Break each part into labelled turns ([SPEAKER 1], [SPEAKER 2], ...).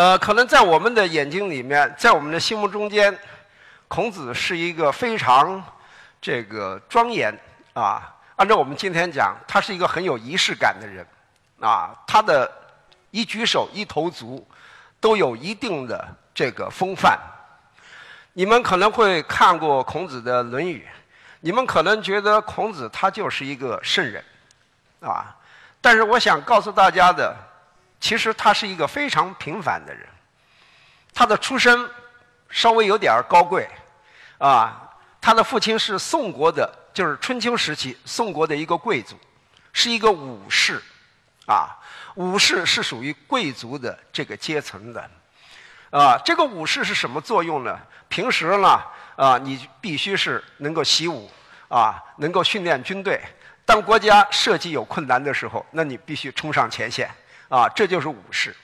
[SPEAKER 1] 呃，可能在我们的眼睛里面，在我们的心目中间，孔子是一个非常这个庄严啊。按照我们今天讲，他是一个很有仪式感的人啊。他的一举手一投足都有一定的这个风范。你们可能会看过孔子的《论语》，你们可能觉得孔子他就是一个圣人啊。但是我想告诉大家的。其实他是一个非常平凡的人，他的出身稍微有点高贵，啊，他的父亲是宋国的，就是春秋时期宋国的一个贵族，是一个武士，啊，武士是属于贵族的这个阶层的，啊，这个武士是什么作用呢？平时呢，啊，你必须是能够习武，啊，能够训练军队，当国家社稷有困难的时候，那你必须冲上前线。啊，这就是武士。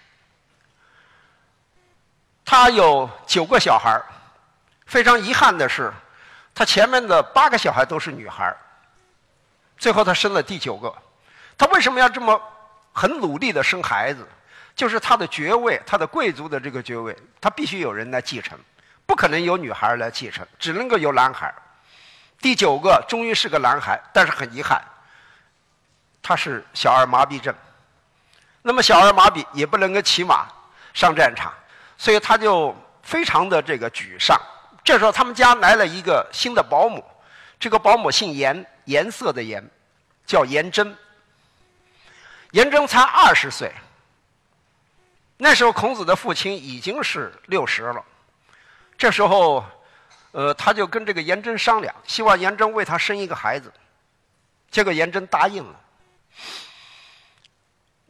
[SPEAKER 1] 他有九个小孩非常遗憾的是，他前面的八个小孩都是女孩最后他生了第九个。他为什么要这么很努力的生孩子？就是他的爵位，他的贵族的这个爵位，他必须有人来继承，不可能有女孩来继承，只能够有男孩第九个终于是个男孩，但是很遗憾，他是小儿麻痹症。那么小儿麻痹也不能够骑马上战场，所以他就非常的这个沮丧。这时候他们家来了一个新的保姆，这个保姆姓颜，颜色的颜，叫颜真。颜真才二十岁，那时候孔子的父亲已经是六十了。这时候，呃，他就跟这个颜真商量，希望颜真为他生一个孩子，结果颜真答应了。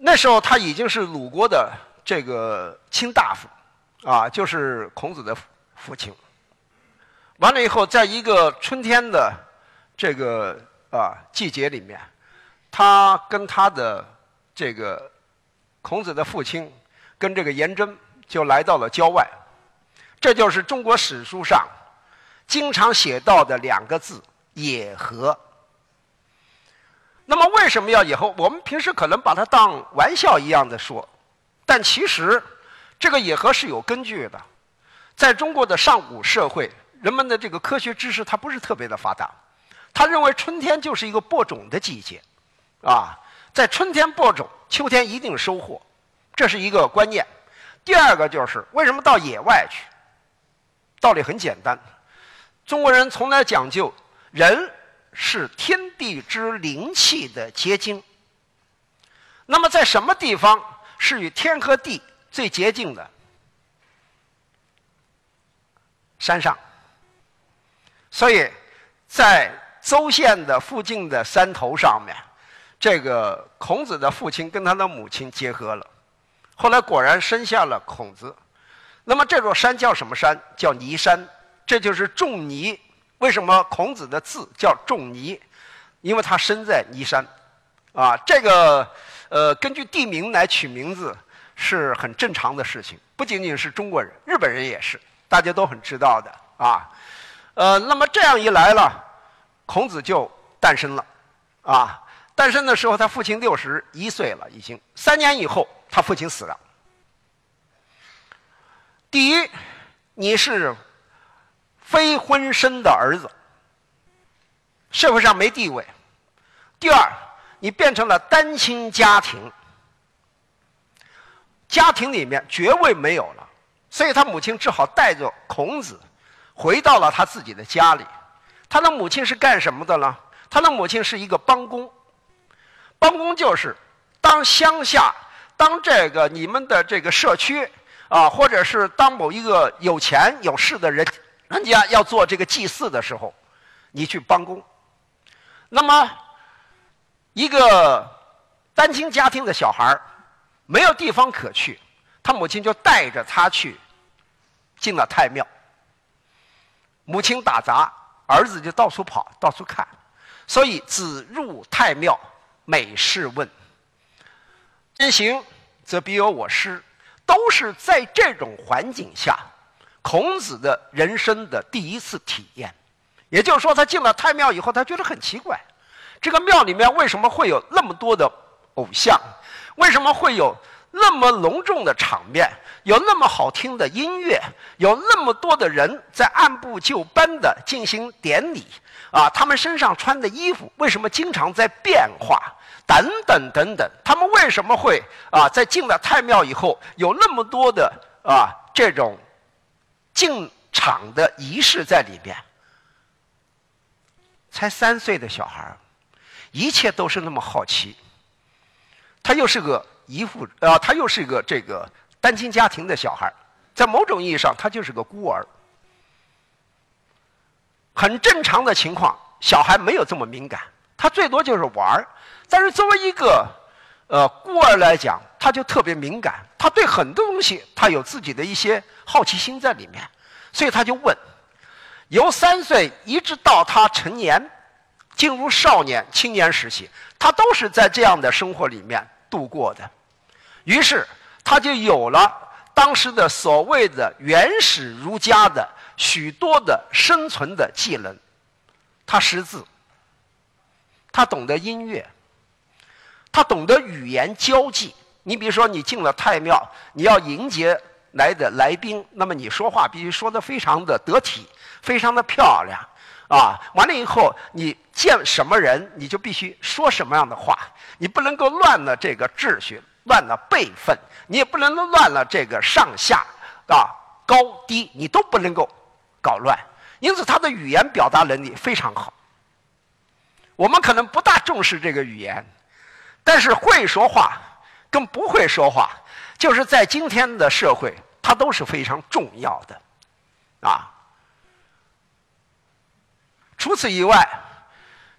[SPEAKER 1] 那时候他已经是鲁国的这个卿大夫，啊，就是孔子的父亲。完了以后，在一个春天的这个啊季节里面，他跟他的这个孔子的父亲跟这个颜真就来到了郊外，这就是中国史书上经常写到的两个字“野合”。那么为什么要以后？我们平时可能把它当玩笑一样的说，但其实这个野合是有根据的。在中国的上古社会，人们的这个科学知识它不是特别的发达，他认为春天就是一个播种的季节，啊，在春天播种，秋天一定收获，这是一个观念。第二个就是为什么到野外去？道理很简单，中国人从来讲究人。是天地之灵气的结晶。那么，在什么地方是与天和地最接近的？山上。所以，在邹县的附近的山头上面，这个孔子的父亲跟他的母亲结合了，后来果然生下了孔子。那么，这座山叫什么山？叫尼山，这就是仲尼。为什么孔子的字叫仲尼？因为他生在尼山，啊，这个呃，根据地名来取名字是很正常的事情，不仅仅是中国人，日本人也是，大家都很知道的啊。呃，那么这样一来了，孔子就诞生了，啊，诞生的时候他父亲六十一岁了，已经三年以后他父亲死了。第一，你是。非婚生的儿子，社会上没地位。第二，你变成了单亲家庭，家庭里面爵位没有了，所以他母亲只好带着孔子回到了他自己的家里。他的母亲是干什么的呢？他的母亲是一个帮工，帮工就是当乡下，当这个你们的这个社区啊，或者是当某一个有钱有势的人。人家要做这个祭祀的时候，你去帮工。那么，一个单亲家庭的小孩没有地方可去，他母亲就带着他去进了太庙。母亲打杂，儿子就到处跑，到处看。所以，子入太庙，每事问。先行则必有我师，都是在这种环境下。孔子的人生的第一次体验，也就是说，他进了太庙以后，他觉得很奇怪，这个庙里面为什么会有那么多的偶像？为什么会有那么隆重的场面，有那么好听的音乐，有那么多的人在按部就班的进行典礼，啊，他们身上穿的衣服为什么经常在变化？等等等等，他们为什么会啊，在进了太庙以后有那么多的啊这种进场的仪式在里边？才三岁的小孩一切都是那么好奇。他又是个。姨父啊，他又是一个这个单亲家庭的小孩在某种意义上，他就是个孤儿。很正常的情况，小孩没有这么敏感，他最多就是玩儿。但是作为一个呃孤儿来讲，他就特别敏感，他对很多东西他有自己的一些好奇心在里面，所以他就问。由三岁一直到他成年，进入少年、青年时期，他都是在这样的生活里面度过的。于是，他就有了当时的所谓的原始儒家的许多的生存的技能。他识字，他懂得音乐，他懂得语言交际。你比如说，你进了太庙，你要迎接来的来宾，那么你说话必须说的非常的得体，非常的漂亮，啊，完了以后，你见什么人，你就必须说什么样的话，你不能够乱了这个秩序。乱了辈分，你也不能乱了这个上下啊高低，你都不能够搞乱。因此，他的语言表达能力非常好。我们可能不大重视这个语言，但是会说话跟不会说话，就是在今天的社会，它都是非常重要的啊。除此以外，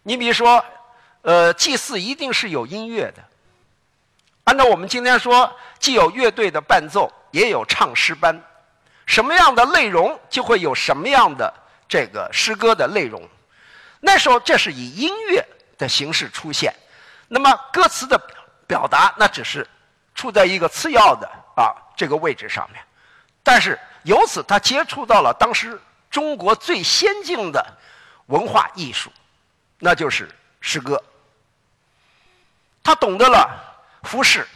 [SPEAKER 1] 你比如说，呃，祭祀一定是有音乐的。按照我们今天说，既有乐队的伴奏，也有唱诗班，什么样的内容就会有什么样的这个诗歌的内容。那时候这是以音乐的形式出现，那么歌词的表达那只是处在一个次要的啊这个位置上面。但是由此他接触到了当时中国最先进的文化艺术，那就是诗歌。他懂得了。服饰，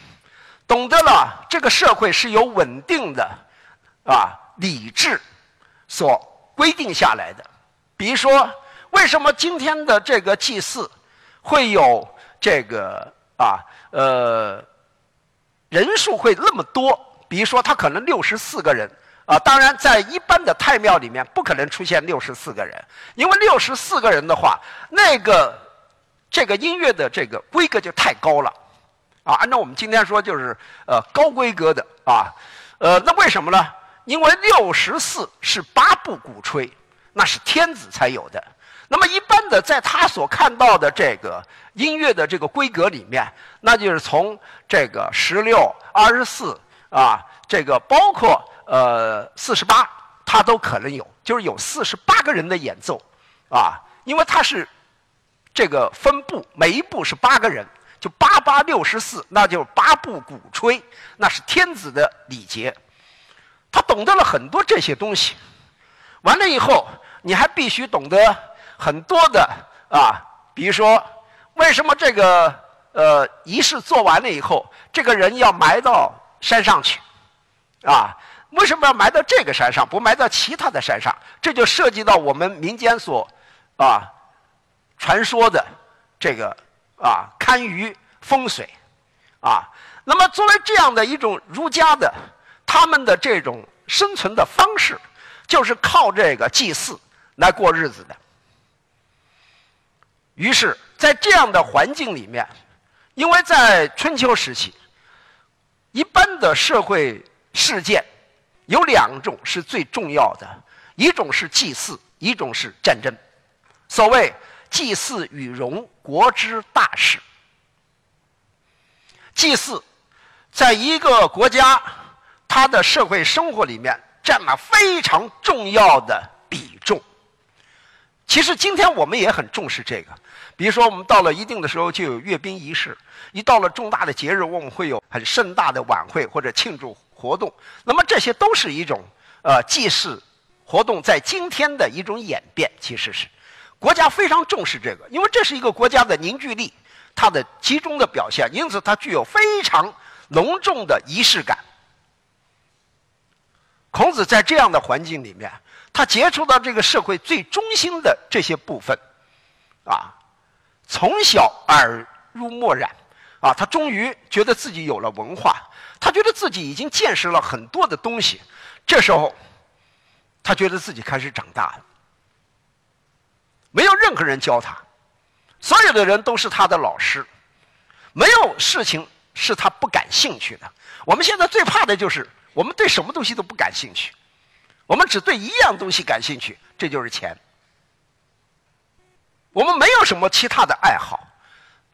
[SPEAKER 1] 懂得了这个社会是由稳定的啊理智所规定下来的。比如说，为什么今天的这个祭祀会有这个啊呃人数会那么多？比如说，他可能六十四个人啊。当然，在一般的太庙里面，不可能出现六十四个人，因为六十四个人的话，那个这个音乐的这个规格就太高了。啊，按照我们今天说，就是呃高规格的啊，呃，那为什么呢？因为六十四是八部鼓吹，那是天子才有的。那么一般的，在他所看到的这个音乐的这个规格里面，那就是从这个十六、二十四啊，这个包括呃四十八，他都可能有，就是有四十八个人的演奏啊，因为他是这个分部，每一部是八个人。就八八六十四，那就八部鼓吹，那是天子的礼节。他懂得了很多这些东西，完了以后，你还必须懂得很多的啊，比如说，为什么这个呃仪式做完了以后，这个人要埋到山上去，啊？为什么要埋到这个山上，不埋到其他的山上？这就涉及到我们民间所啊传说的这个。啊，堪舆风水，啊，那么作为这样的一种儒家的他们的这种生存的方式，就是靠这个祭祀来过日子的。于是，在这样的环境里面，因为在春秋时期，一般的社会事件有两种是最重要的，一种是祭祀，一种是战争。所谓。祭祀与戎，国之大事。祭祀，在一个国家，它的社会生活里面占了非常重要的。其实今天我们也很重视这个，比如说我们到了一定的时候就有阅兵仪式，一到了重大的节日，我们会有很盛大的晚会或者庆祝活动。那么这些都是一种呃祭祀活动在今天的一种演变，其实是。国家非常重视这个，因为这是一个国家的凝聚力，它的集中的表现，因此它具有非常隆重的仪式感。孔子在这样的环境里面，他接触到这个社会最中心的这些部分，啊，从小耳濡目染，啊，他终于觉得自己有了文化，他觉得自己已经见识了很多的东西，这时候，他觉得自己开始长大了。没有任何人教他，所有的人都是他的老师，没有事情是他不感兴趣的。我们现在最怕的就是。我们对什么东西都不感兴趣，我们只对一样东西感兴趣，这就是钱。我们没有什么其他的爱好，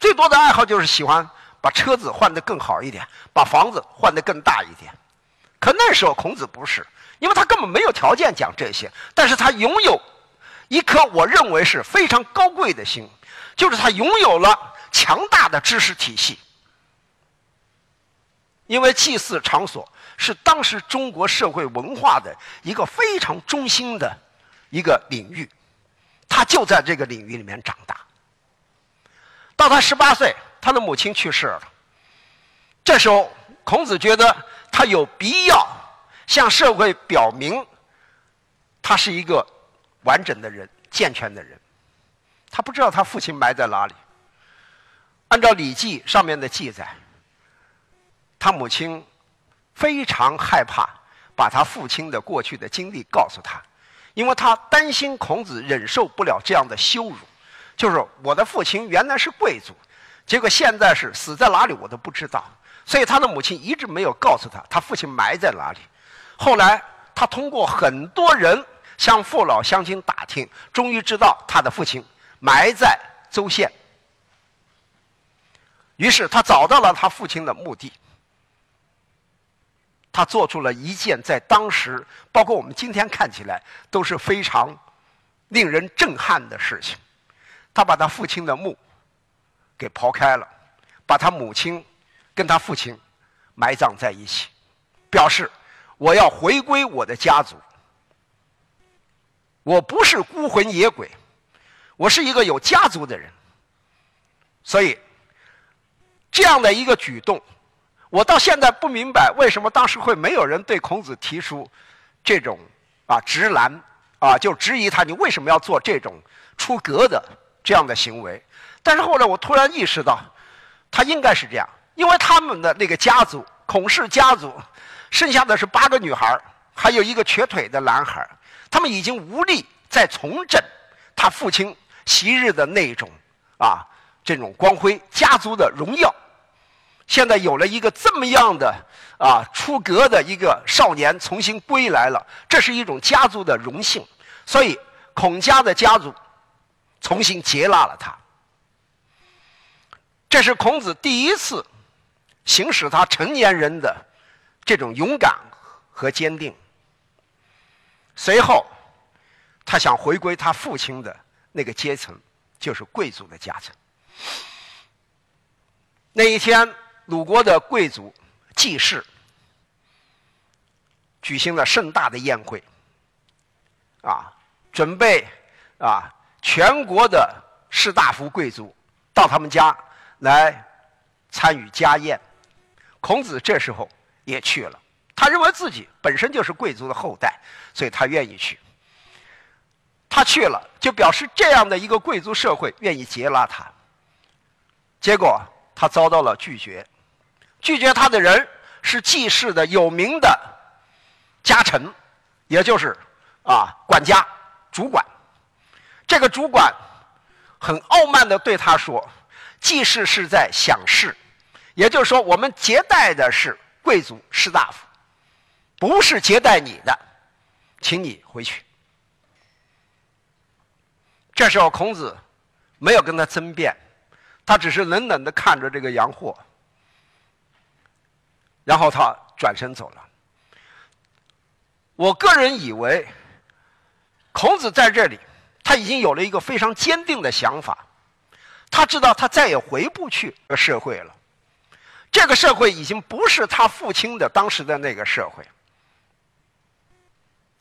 [SPEAKER 1] 最多的爱好就是喜欢把车子换得更好一点，把房子换得更大一点。可那时候孔子不是，因为他根本没有条件讲这些，但是他拥有一颗我认为是非常高贵的心，就是他拥有了强大的知识体系，因为祭祀场所。是当时中国社会文化的一个非常中心的一个领域，他就在这个领域里面长大。到他十八岁，他的母亲去世了。这时候，孔子觉得他有必要向社会表明，他是一个完整的人、健全的人。他不知道他父亲埋在哪里。按照《礼记》上面的记载，他母亲。非常害怕把他父亲的过去的经历告诉他，因为他担心孔子忍受不了这样的羞辱。就是我的父亲原来是贵族，结果现在是死在哪里我都不知道。所以他的母亲一直没有告诉他他父亲埋在哪里。后来他通过很多人向父老乡亲打听，终于知道他的父亲埋在邹县。于是他找到了他父亲的墓地。他做出了一件在当时，包括我们今天看起来都是非常令人震撼的事情。他把他父亲的墓给刨开了，把他母亲跟他父亲埋葬在一起，表示我要回归我的家族。我不是孤魂野鬼，我是一个有家族的人。所以这样的一个举动。我到现在不明白，为什么当时会没有人对孔子提出这种啊直男啊，就质疑他你为什么要做这种出格的这样的行为？但是后来我突然意识到，他应该是这样，因为他们的那个家族孔氏家族，剩下的是八个女孩还有一个瘸腿的男孩他们已经无力再重振他父亲昔日的那种啊这种光辉家族的荣耀。现在有了一个这么样的啊出格的一个少年重新归来了，这是一种家族的荣幸，所以孔家的家族重新接纳了他。这是孔子第一次行使他成年人的这种勇敢和坚定。随后，他想回归他父亲的那个阶层，就是贵族的家层。那一天。鲁国的贵族季氏举行了盛大的宴会，啊，准备啊，全国的士大夫贵族到他们家来参与家宴。孔子这时候也去了，他认为自己本身就是贵族的后代，所以他愿意去。他去了，就表示这样的一个贵族社会愿意接纳他。结果他遭到了拒绝。拒绝他的人是季氏的有名的家臣，也就是啊管家、主管。这个主管很傲慢的对他说：“季氏是在享事，也就是说，我们接待的是贵族士大夫，不是接待你的，请你回去。”这时候，孔子没有跟他争辩，他只是冷冷的看着这个洋货。然后他转身走了。我个人以为，孔子在这里，他已经有了一个非常坚定的想法，他知道他再也回不去社会了，这个社会已经不是他父亲的当时的那个社会。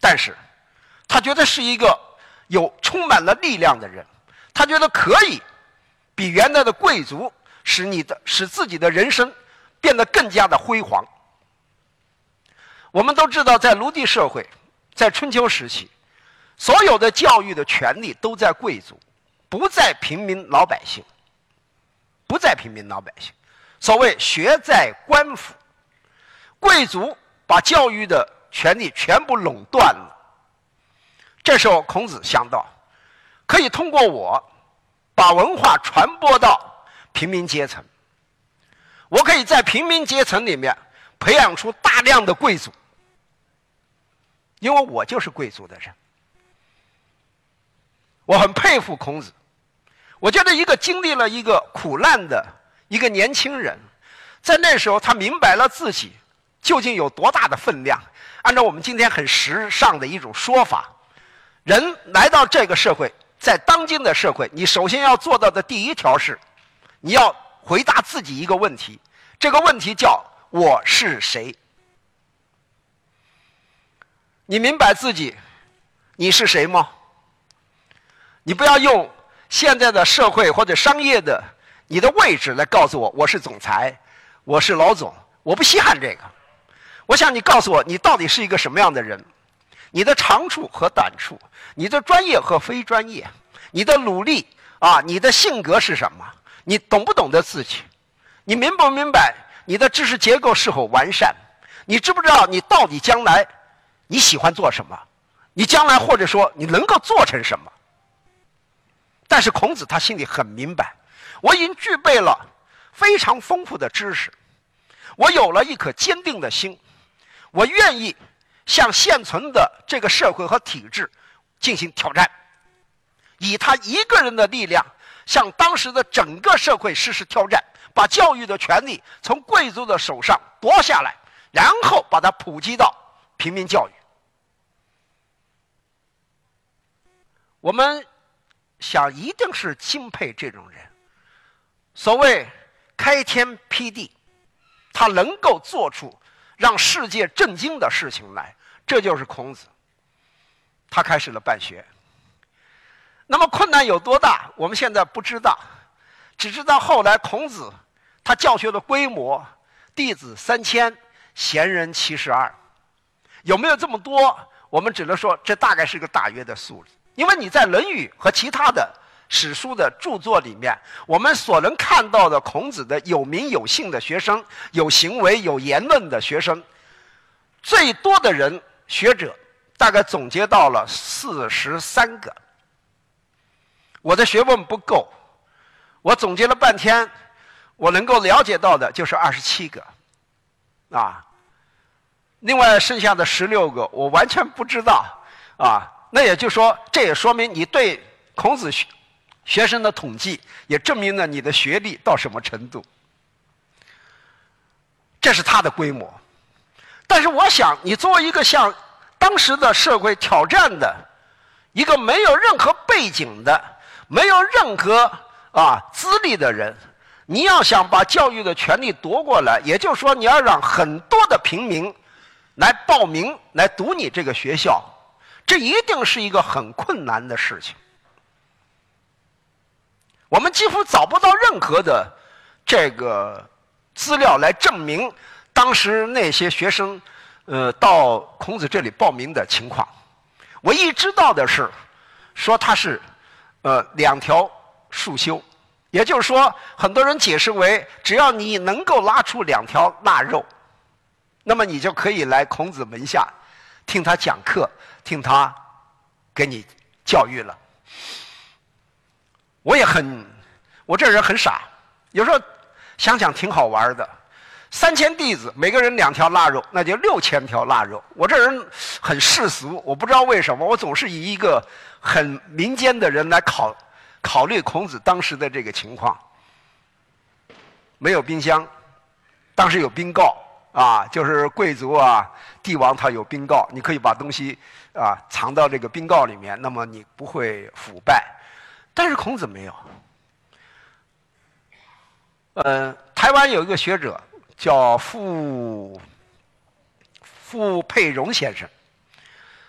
[SPEAKER 1] 但是，他觉得是一个有充满了力量的人，他觉得可以比原来的贵族使你的使自己的人生变得更加的辉煌。我们都知道，在奴隶社会，在春秋时期，所有的教育的权利都在贵族，不在平民老百姓，不在平民老百姓。所谓“学在官府”，贵族把教育的权利全部垄断了。这时候，孔子想到，可以通过我，把文化传播到平民阶层。我可以在平民阶层里面培养出大量的贵族，因为我就是贵族的人。我很佩服孔子，我觉得一个经历了一个苦难的一个年轻人，在那时候他明白了自己究竟有多大的分量。按照我们今天很时尚的一种说法，人来到这个社会，在当今的社会，你首先要做到的第一条是，你要。回答自己一个问题，这个问题叫“我是谁”。你明白自己你是谁吗？你不要用现在的社会或者商业的你的位置来告诉我我是总裁，我是老总，我不稀罕这个。我想你告诉我你到底是一个什么样的人，你的长处和短处，你的专业和非专业，你的努力啊，你的性格是什么？你懂不懂得自己？你明不明白你的知识结构是否完善？你知不知道你到底将来你喜欢做什么？你将来或者说你能够做成什么？但是孔子他心里很明白，我已经具备了非常丰富的知识，我有了一颗坚定的心，我愿意向现存的这个社会和体制进行挑战，以他一个人的力量。向当时的整个社会实施挑战，把教育的权利从贵族的手上夺下来，然后把它普及到平民教育。我们想，一定是钦佩这种人。所谓开天辟地，他能够做出让世界震惊的事情来，这就是孔子。他开始了办学。那么困难有多大？我们现在不知道，只知道后来孔子他教学的规模，弟子三千，贤人七十二，有没有这么多？我们只能说这大概是个大约的数字。因为你在《论语》和其他的史书的著作里面，我们所能看到的孔子的有名有姓的学生，有行为有言论的学生，最多的人学者大概总结到了四十三个。我的学问不够，我总结了半天，我能够了解到的就是二十七个，啊，另外剩下的十六个我完全不知道，啊，那也就说，这也说明你对孔子学学生的统计，也证明了你的学历到什么程度。这是他的规模，但是我想，你作为一个向当时的社会挑战的一个没有任何背景的。没有任何啊资历的人，你要想把教育的权利夺过来，也就是说，你要让很多的平民来报名来读你这个学校，这一定是一个很困难的事情。我们几乎找不到任何的这个资料来证明当时那些学生呃到孔子这里报名的情况。唯一知道的是，说他是。呃，两条束修，也就是说，很多人解释为，只要你能够拉出两条腊肉，那么你就可以来孔子门下听他讲课，听他给你教育了。我也很，我这人很傻，有时候想想挺好玩的。三千弟子，每个人两条腊肉，那就六千条腊肉。我这人很世俗，我不知道为什么，我总是以一个很民间的人来考考虑孔子当时的这个情况。没有冰箱，当时有冰窖啊，就是贵族啊、帝王他有冰窖，你可以把东西啊藏到这个冰窖里面，那么你不会腐败。但是孔子没有。呃，台湾有一个学者。叫傅傅佩荣先生，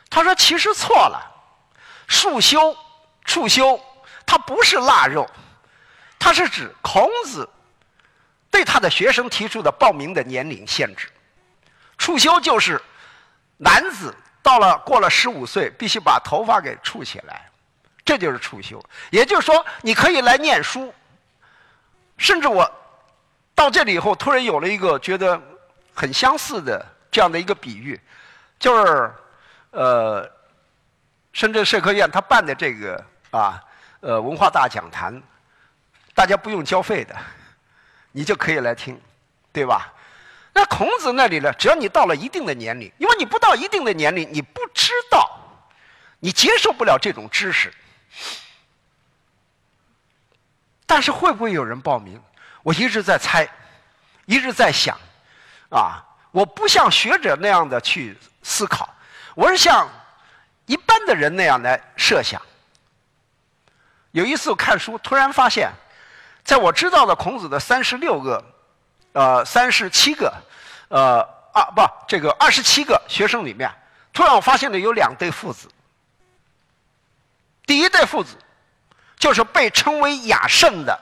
[SPEAKER 1] 他说：“其实错了，束修、束修，它不是腊肉，它是指孔子对他的学生提出的报名的年龄限制。束修就是男子到了过了十五岁，必须把头发给束起来，这就是束修。也就是说，你可以来念书。甚至我到这里以后，突然有了一个觉得很相似的这样的一个比喻，就是呃，深圳社科院他办的这个啊呃文化大讲坛，大家不用交费的，你就可以来听，对吧？那孔子那里呢？只要你到了一定的年龄，因为你不到一定的年龄，你不知道，你接受不了这种知识。但是会不会有人报名？我一直在猜，一直在想，啊，我不像学者那样的去思考，我是像一般的人那样来设想。有一次看书，突然发现，在我知道的孔子的三十六个，呃，三十七个，呃，啊不，这个二十七个学生里面，突然我发现了有两对父子。第一对父子。就是被称为雅圣的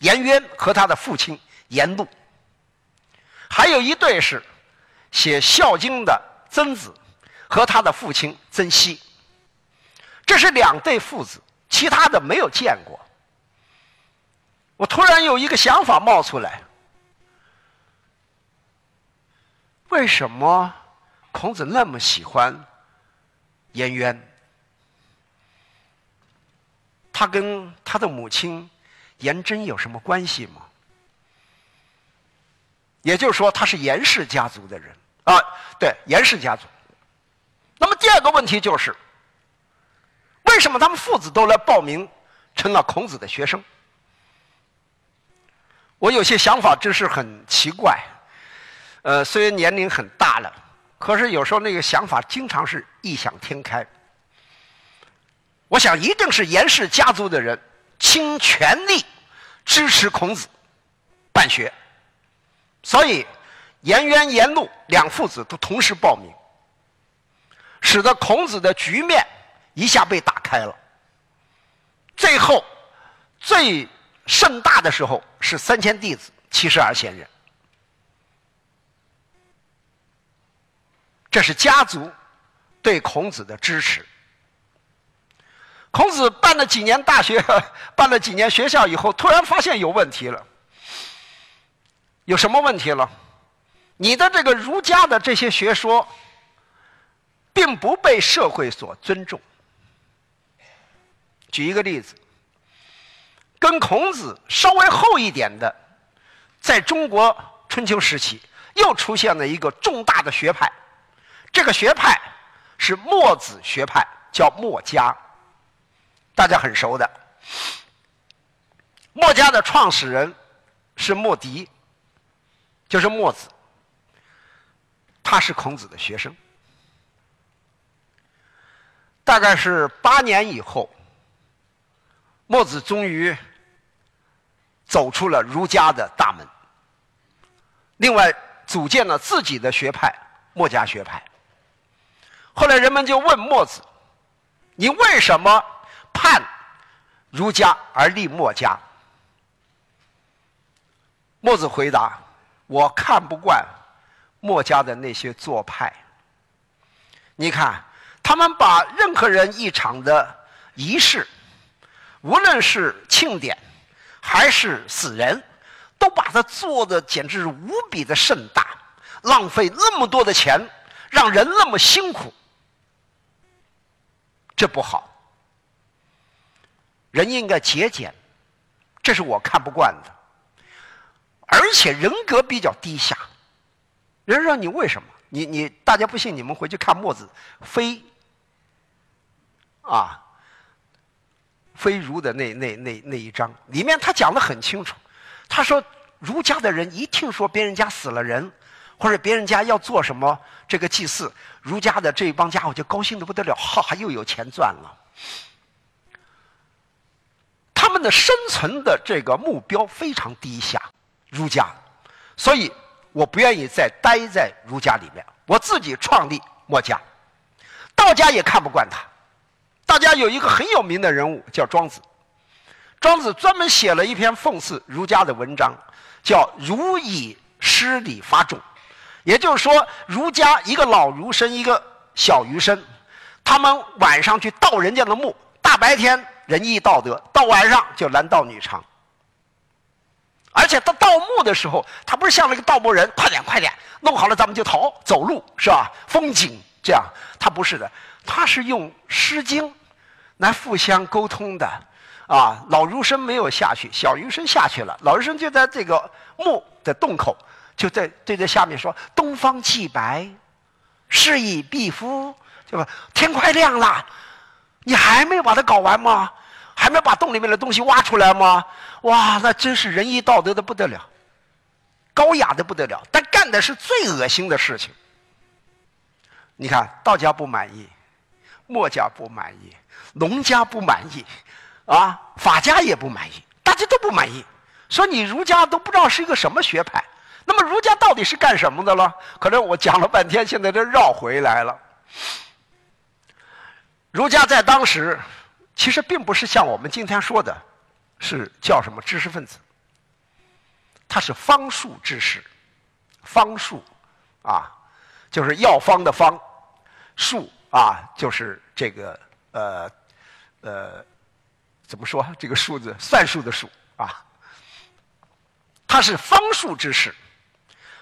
[SPEAKER 1] 颜渊和他的父亲颜路，还有一对是写《孝经》的曾子和他的父亲曾皙。这是两对父子，其他的没有见过。我突然有一个想法冒出来：为什么孔子那么喜欢颜渊？他跟他的母亲颜真有什么关系吗？也就是说，他是颜氏家族的人啊，对，颜氏家族。那么第二个问题就是，为什么他们父子都来报名，成了孔子的学生？我有些想法真是很奇怪。呃，虽然年龄很大了，可是有时候那个想法经常是异想天开。我想，一定是颜氏家族的人倾全力支持孔子办学，所以颜渊、颜路两父子都同时报名，使得孔子的局面一下被打开了。最后最盛大的时候是三千弟子、七十二贤人，这是家族对孔子的支持。孔子办了几年大学，办了几年学校以后，突然发现有问题了。有什么问题了？你的这个儒家的这些学说，并不被社会所尊重。举一个例子，跟孔子稍微厚一点的，在中国春秋时期，又出现了一个重大的学派，这个学派是墨子学派，叫墨家。大家很熟的，墨家的创始人是墨翟，就是墨子，他是孔子的学生。大概是八年以后，墨子终于走出了儒家的大门，另外组建了自己的学派——墨家学派。后来人们就问墨子：“你为什么？”叛儒家而立墨家。墨子回答：“我看不惯墨家的那些做派。你看，他们把任何人一场的仪式，无论是庆典还是死人，都把它做的简直是无比的盛大，浪费那么多的钱，让人那么辛苦，这不好。”人应该节俭，这是我看不惯的。而且人格比较低下。人说你为什么？你你大家不信，你们回去看墨子《非》啊，《非儒》的那那那那一章，里面他讲的很清楚。他说，儒家的人一听说别人家死了人，或者别人家要做什么这个祭祀，儒家的这一帮家伙就高兴的不得了，哈，又有钱赚了。他们的生存的这个目标非常低下，儒家，所以我不愿意再待在儒家里面，我自己创立墨家。道家也看不惯他，道家有一个很有名的人物叫庄子，庄子专门写了一篇讽刺儒家的文章，叫儒以诗礼发众，也就是说，儒家一个老儒生，一个小儒生，他们晚上去盗人家的墓，大白天仁义道德，到晚上就男盗女娼。而且他盗墓的时候，他不是像那个盗墓人，快点快点，弄好了咱们就逃，走路是吧？风景这样，他不是的，他是用《诗经》来互相沟通的。啊，老儒生没有下去，小儒生下去了。老儒生就在这个墓的洞口，就在对着下面说：“东方既白，是以必夫。”对吧？天快亮了，你还没把它搞完吗？还没把洞里面的东西挖出来吗？哇，那真是仁义道德的不得了，高雅的不得了，但干的是最恶心的事情。你看，道家不满意，墨家不满意，农家不满意。啊，法家也不满意，大家都不满意，说你儒家都不知道是一个什么学派。那么儒家到底是干什么的了？可能我讲了半天，现在都绕回来了。儒家在当时其实并不是像我们今天说的，是叫什么知识分子，他是方术知识，方术啊，就是药方的方，术啊，就是这个呃呃。怎么说？这个数字算术的术啊，他是方术之士。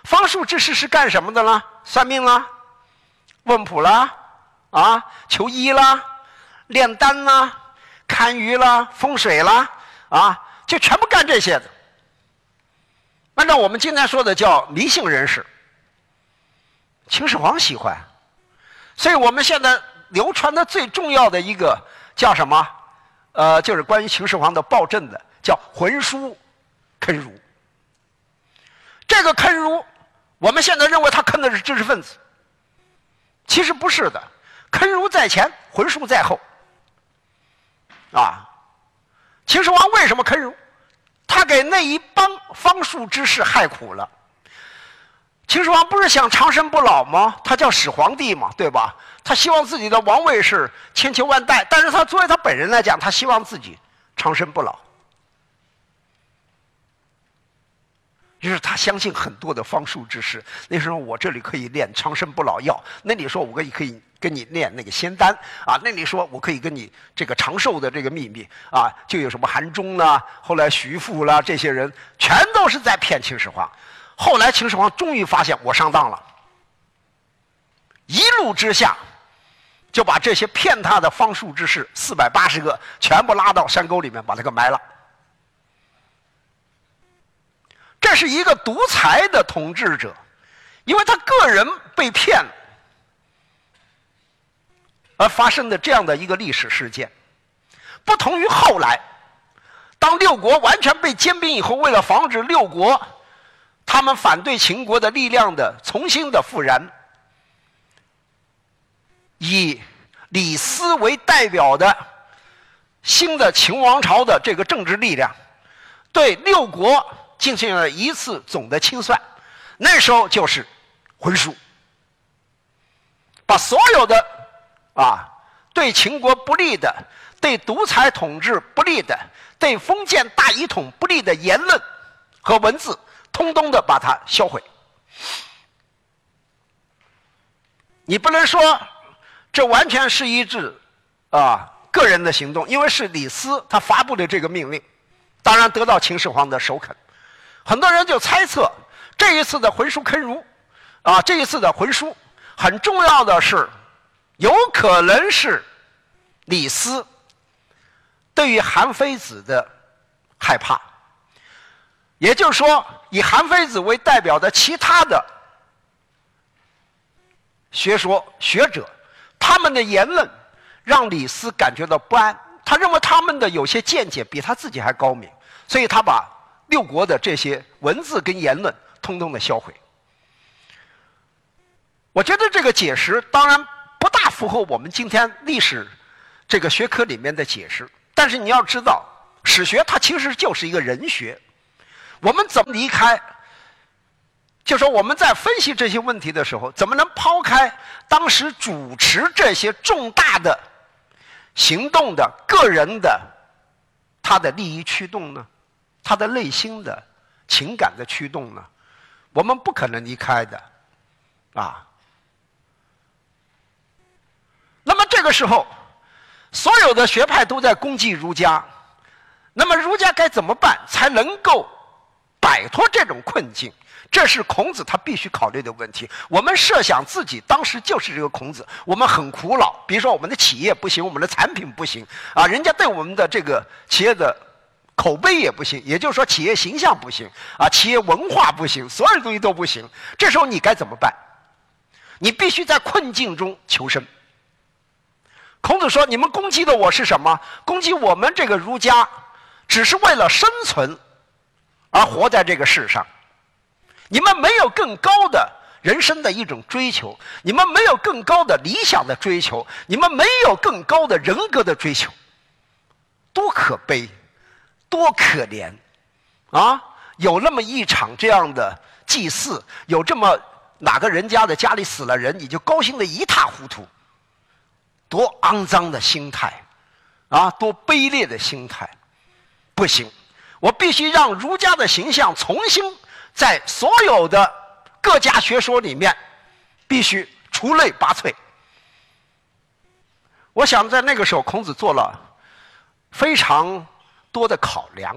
[SPEAKER 1] 方术之士是干什么的呢？算命啦，问卜啦，啊，求医啦，炼丹啦，堪舆啦，风水啦，啊，就全部干这些的。按照我们今天说的叫迷信人士。秦始皇喜欢，所以我们现在流传的最重要的一个叫什么？呃，就是关于秦始皇的暴政的，叫魂书坑儒。这个坑儒，我们现在认为他坑的是知识分子，其实不是的，坑儒在前，魂书在后。啊，秦始皇为什么坑儒？他给那一帮方术之士害苦了。秦始皇不是想长生不老吗？他叫始皇帝嘛，对吧？他希望自己的王位是千秋万代，但是他作为他本人来讲，他希望自己长生不老。就是他相信很多的方术之士。那时候我这里可以炼长生不老药，那里说我可以可以跟你炼那个仙丹啊，那你说我可以跟你这个长寿的这个秘密啊，就有什么韩忠啦，后来徐福啦，这些人全都是在骗秦始皇。后来秦始皇终于发现我上当了，一怒之下就把这些骗他的方术之士四百八十个全部拉到山沟里面把他给埋了。这是一个独裁的统治者，因为他个人被骗了而发生的这样的一个历史事件，不同于后来，当六国完全被兼并以后，为了防止六国。他们反对秦国的力量的重新的复燃，以李斯为代表的新的秦王朝的这个政治力量，对六国进行了一次总的清算。那时候就是魂书，把所有的啊对秦国不利的、对独裁统治不利的、对封建大一统不利的言论和文字。通通的把它销毁，你不能说这完全是一致啊个人的行动，因为是李斯他发布的这个命令，当然得到秦始皇的首肯。很多人就猜测这一次的焚书坑儒啊，这一次的焚书很重要的是，有可能是李斯对于韩非子的害怕。也就是说，以韩非子为代表的其他的学说学者，他们的言论让李斯感觉到不安。他认为他们的有些见解比他自己还高明，所以他把六国的这些文字跟言论通通的销毁。我觉得这个解释当然不大符合我们今天历史这个学科里面的解释，但是你要知道，史学它其实就是一个人学。我们怎么离开？就说我们在分析这些问题的时候，怎么能抛开当时主持这些重大的行动的个人的他的利益驱动呢？他的内心的情感的驱动呢？我们不可能离开的，啊。那么这个时候，所有的学派都在攻击儒家，那么儒家该怎么办才能够摆脱这种困境？这是孔子他必须考虑的问题。我们设想自己当时就是这个孔子，我们很苦恼。比如说，我们的企业不行，我们的产品不行，啊，人家对我们的这个企业的口碑也不行，也就是说，企业形象不行，啊，企业文化不行，所有东西都不行。这时候你该怎么办？你必须在困境中求生。孔子说：“你们攻击的我是什么？攻击我们这个儒家，只是为了生存而活在这个世上。”你们没有更高的人生的一种追求，你们没有更高的理想的追求，你们没有更高的人格的追求，多可悲，多可怜，啊！有那么一场这样的祭祀，有这么哪个人家的家里死了人，你就高兴的一塌糊涂，多肮脏的心态，啊！多卑劣的心态，不行，我必须让儒家的形象重新。在所有的各家学说里面，必须出类拔萃。我想在那个时候，孔子做了非常多的考量，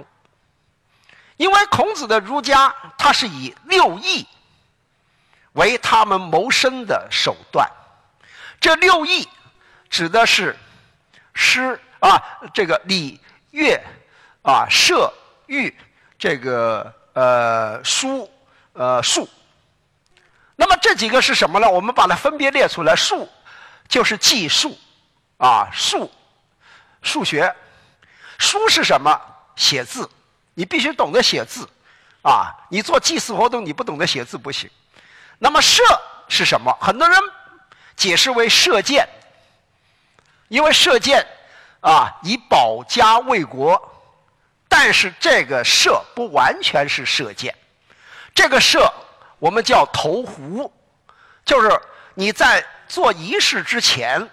[SPEAKER 1] 因为孔子的儒家，他是以六艺为他们谋生的手段。这六艺指的是诗啊，这个礼乐啊，射御这个。呃，书，呃，术。那么这几个是什么呢？我们把它分别列出来。术就是计数，啊，数，数学。书是什么？写字，你必须懂得写字，啊，你做祭祀活动你不懂得写字不行。那么射是什么？很多人解释为射箭，因为射箭啊，以保家卫国。但是这个射不完全是射箭，这个射我们叫投壶，就是你在做仪式之前，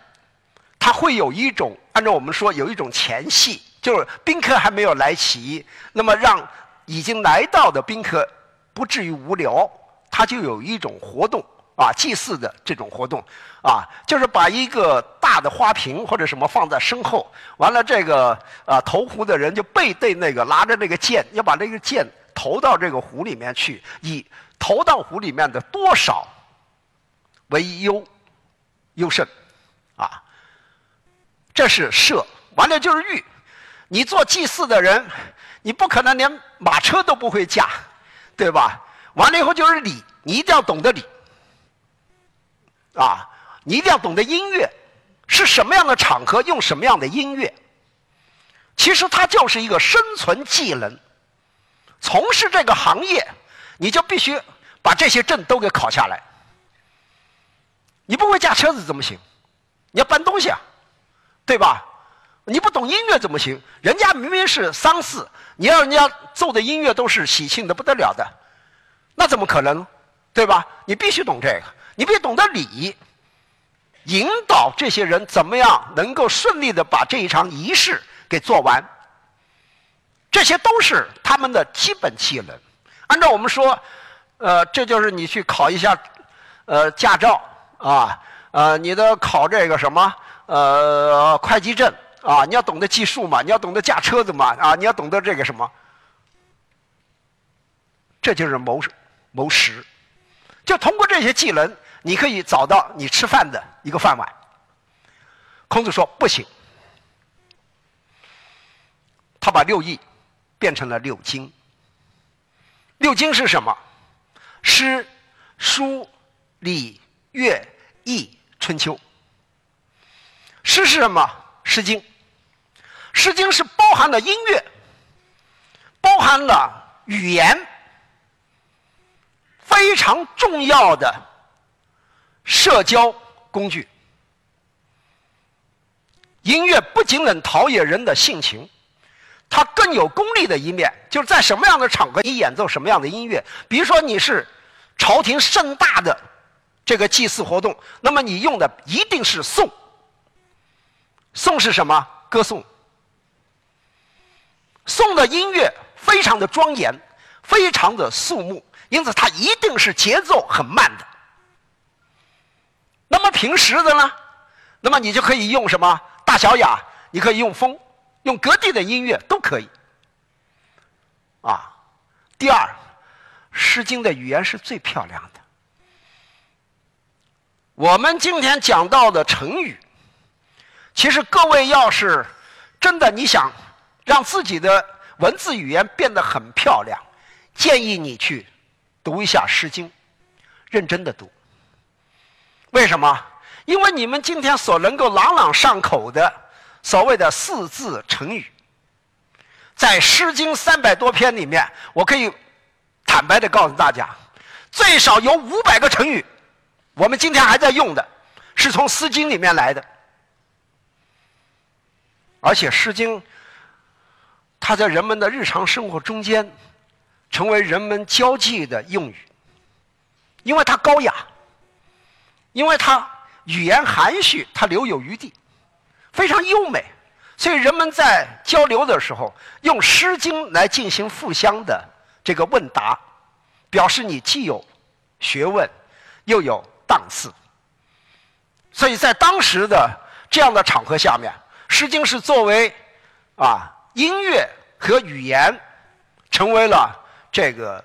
[SPEAKER 1] 它会有一种按照我们说有一种前戏，就是宾客还没有来齐，那么让已经来到的宾客不至于无聊，它就有一种活动。啊，祭祀的这种活动，啊，就是把一个大的花瓶或者什么放在身后，完了这个啊投壶的人就背对那个拿着那个剑，要把那个剑投到这个壶里面去，以投到壶里面的多少为优优胜，啊，这是射，完了就是御，你做祭祀的人，你不可能连马车都不会驾，对吧？完了以后就是礼，你一定要懂得礼。啊，你一定要懂得音乐，是什么样的场合用什么样的音乐。其实它就是一个生存技能。从事这个行业，你就必须把这些证都给考下来。你不会驾车子怎么行？你要搬东西啊，对吧？你不懂音乐怎么行？人家明明是丧事，你要人家奏的音乐都是喜庆的不得了的，那怎么可能？对吧？你必须懂这个。你必须懂得礼，引导这些人怎么样能够顺利的把这一场仪式给做完。这些都是他们的基本技能。按照我们说，呃，这就是你去考一下，呃，驾照啊，呃，你的考这个什么，呃，会计证啊，你要懂得计数嘛，你要懂得驾车子嘛，啊，你要懂得这个什么，这就是谋谋食。就通过这些技能。你可以找到你吃饭的一个饭碗。孔子说不行，他把六艺变成了六经。六经是什么？诗、书、礼、乐、易、春秋。诗是什么？《诗经》。《诗经》是包含了音乐，包含了语言，非常重要的。社交工具，音乐不仅能陶冶人的性情，它更有功利的一面。就是在什么样的场合，你演奏什么样的音乐。比如说，你是朝廷盛大的这个祭祀活动，那么你用的一定是颂。颂是什么？歌颂。颂的音乐非常的庄严，非常的肃穆，因此它一定是节奏很慢的。那么平时的呢？那么你就可以用什么大小雅？你可以用风，用各地的音乐都可以。啊，第二，《诗经》的语言是最漂亮的。我们今天讲到的成语，其实各位要是真的你想让自己的文字语言变得很漂亮，建议你去读一下《诗经》，认真的读。为什么？因为你们今天所能够朗朗上口的所谓的四字成语，在《诗经》三百多篇里面，我可以坦白的告诉大家，最少有五百个成语，我们今天还在用的，是从《诗经》里面来的。而且，《诗经》它在人们的日常生活中间，成为人们交际的用语，因为它高雅。因为它语言含蓄，它留有余地，非常优美，所以人们在交流的时候用《诗经》来进行互相的这个问答，表示你既有学问，又有档次。所以在当时的这样的场合下面，《诗经》是作为啊音乐和语言，成为了这个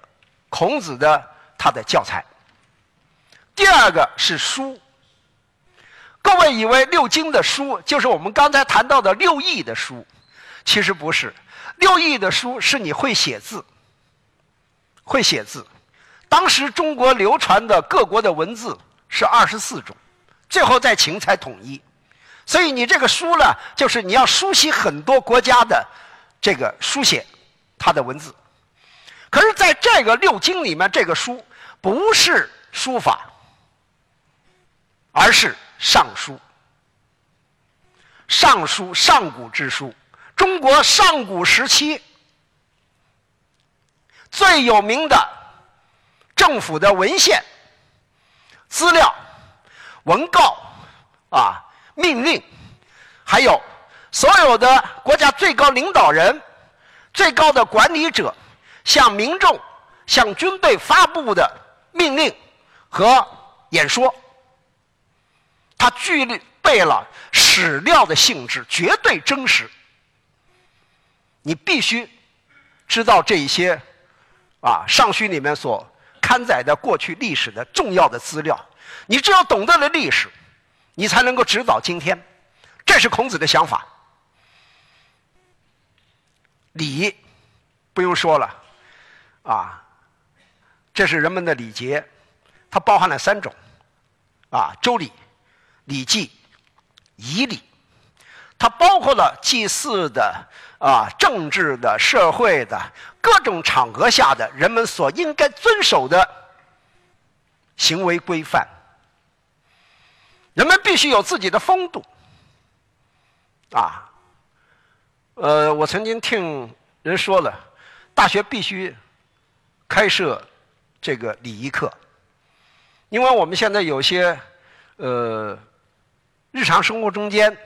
[SPEAKER 1] 孔子的他的教材。第二个是书，各位以为六经的书就是我们刚才谈到的六艺的书，其实不是。六艺的书是你会写字，会写字。当时中国流传的各国的文字是二十四种，最后在秦才统一。所以你这个书呢，就是你要熟悉很多国家的这个书写它的文字。可是在这个六经里面，这个书不是书法。而是尚书，尚书上古之书，中国上古时期最有名的政府的文献、资料、文告啊、命令，还有所有的国家最高领导人、最高的管理者向民众、向军队发布的命令和演说。它具备了史料的性质，绝对真实。你必须知道这一些啊，《尚书》里面所刊载的过去历史的重要的资料。你只有懂得了历史，你才能够指导今天。这是孔子的想法。礼不用说了，啊，这是人们的礼节，它包含了三种，啊，周礼。礼记、仪礼，它包括了祭祀的、啊政治的、社会的各种场合下的人们所应该遵守的行为规范。人们必须有自己的风度。啊，呃，我曾经听人说了，大学必须开设这个礼仪课，因为我们现在有些呃。日常生活中间，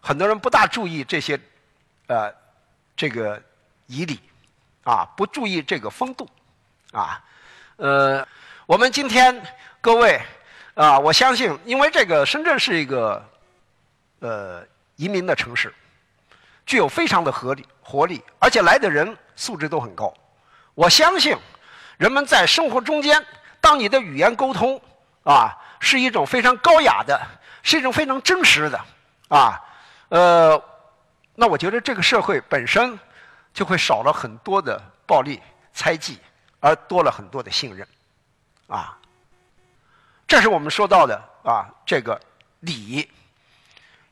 [SPEAKER 1] 很多人不大注意这些，呃，这个仪礼，啊，不注意这个风度，啊，呃，我们今天各位，啊，我相信，因为这个深圳是一个，呃，移民的城市，具有非常的合理活力，而且来的人素质都很高。我相信，人们在生活中间，当你的语言沟通，啊，是一种非常高雅的。是一种非常真实的，啊，呃，那我觉得这个社会本身就会少了很多的暴力猜忌，而多了很多的信任，啊，这是我们说到的啊，这个礼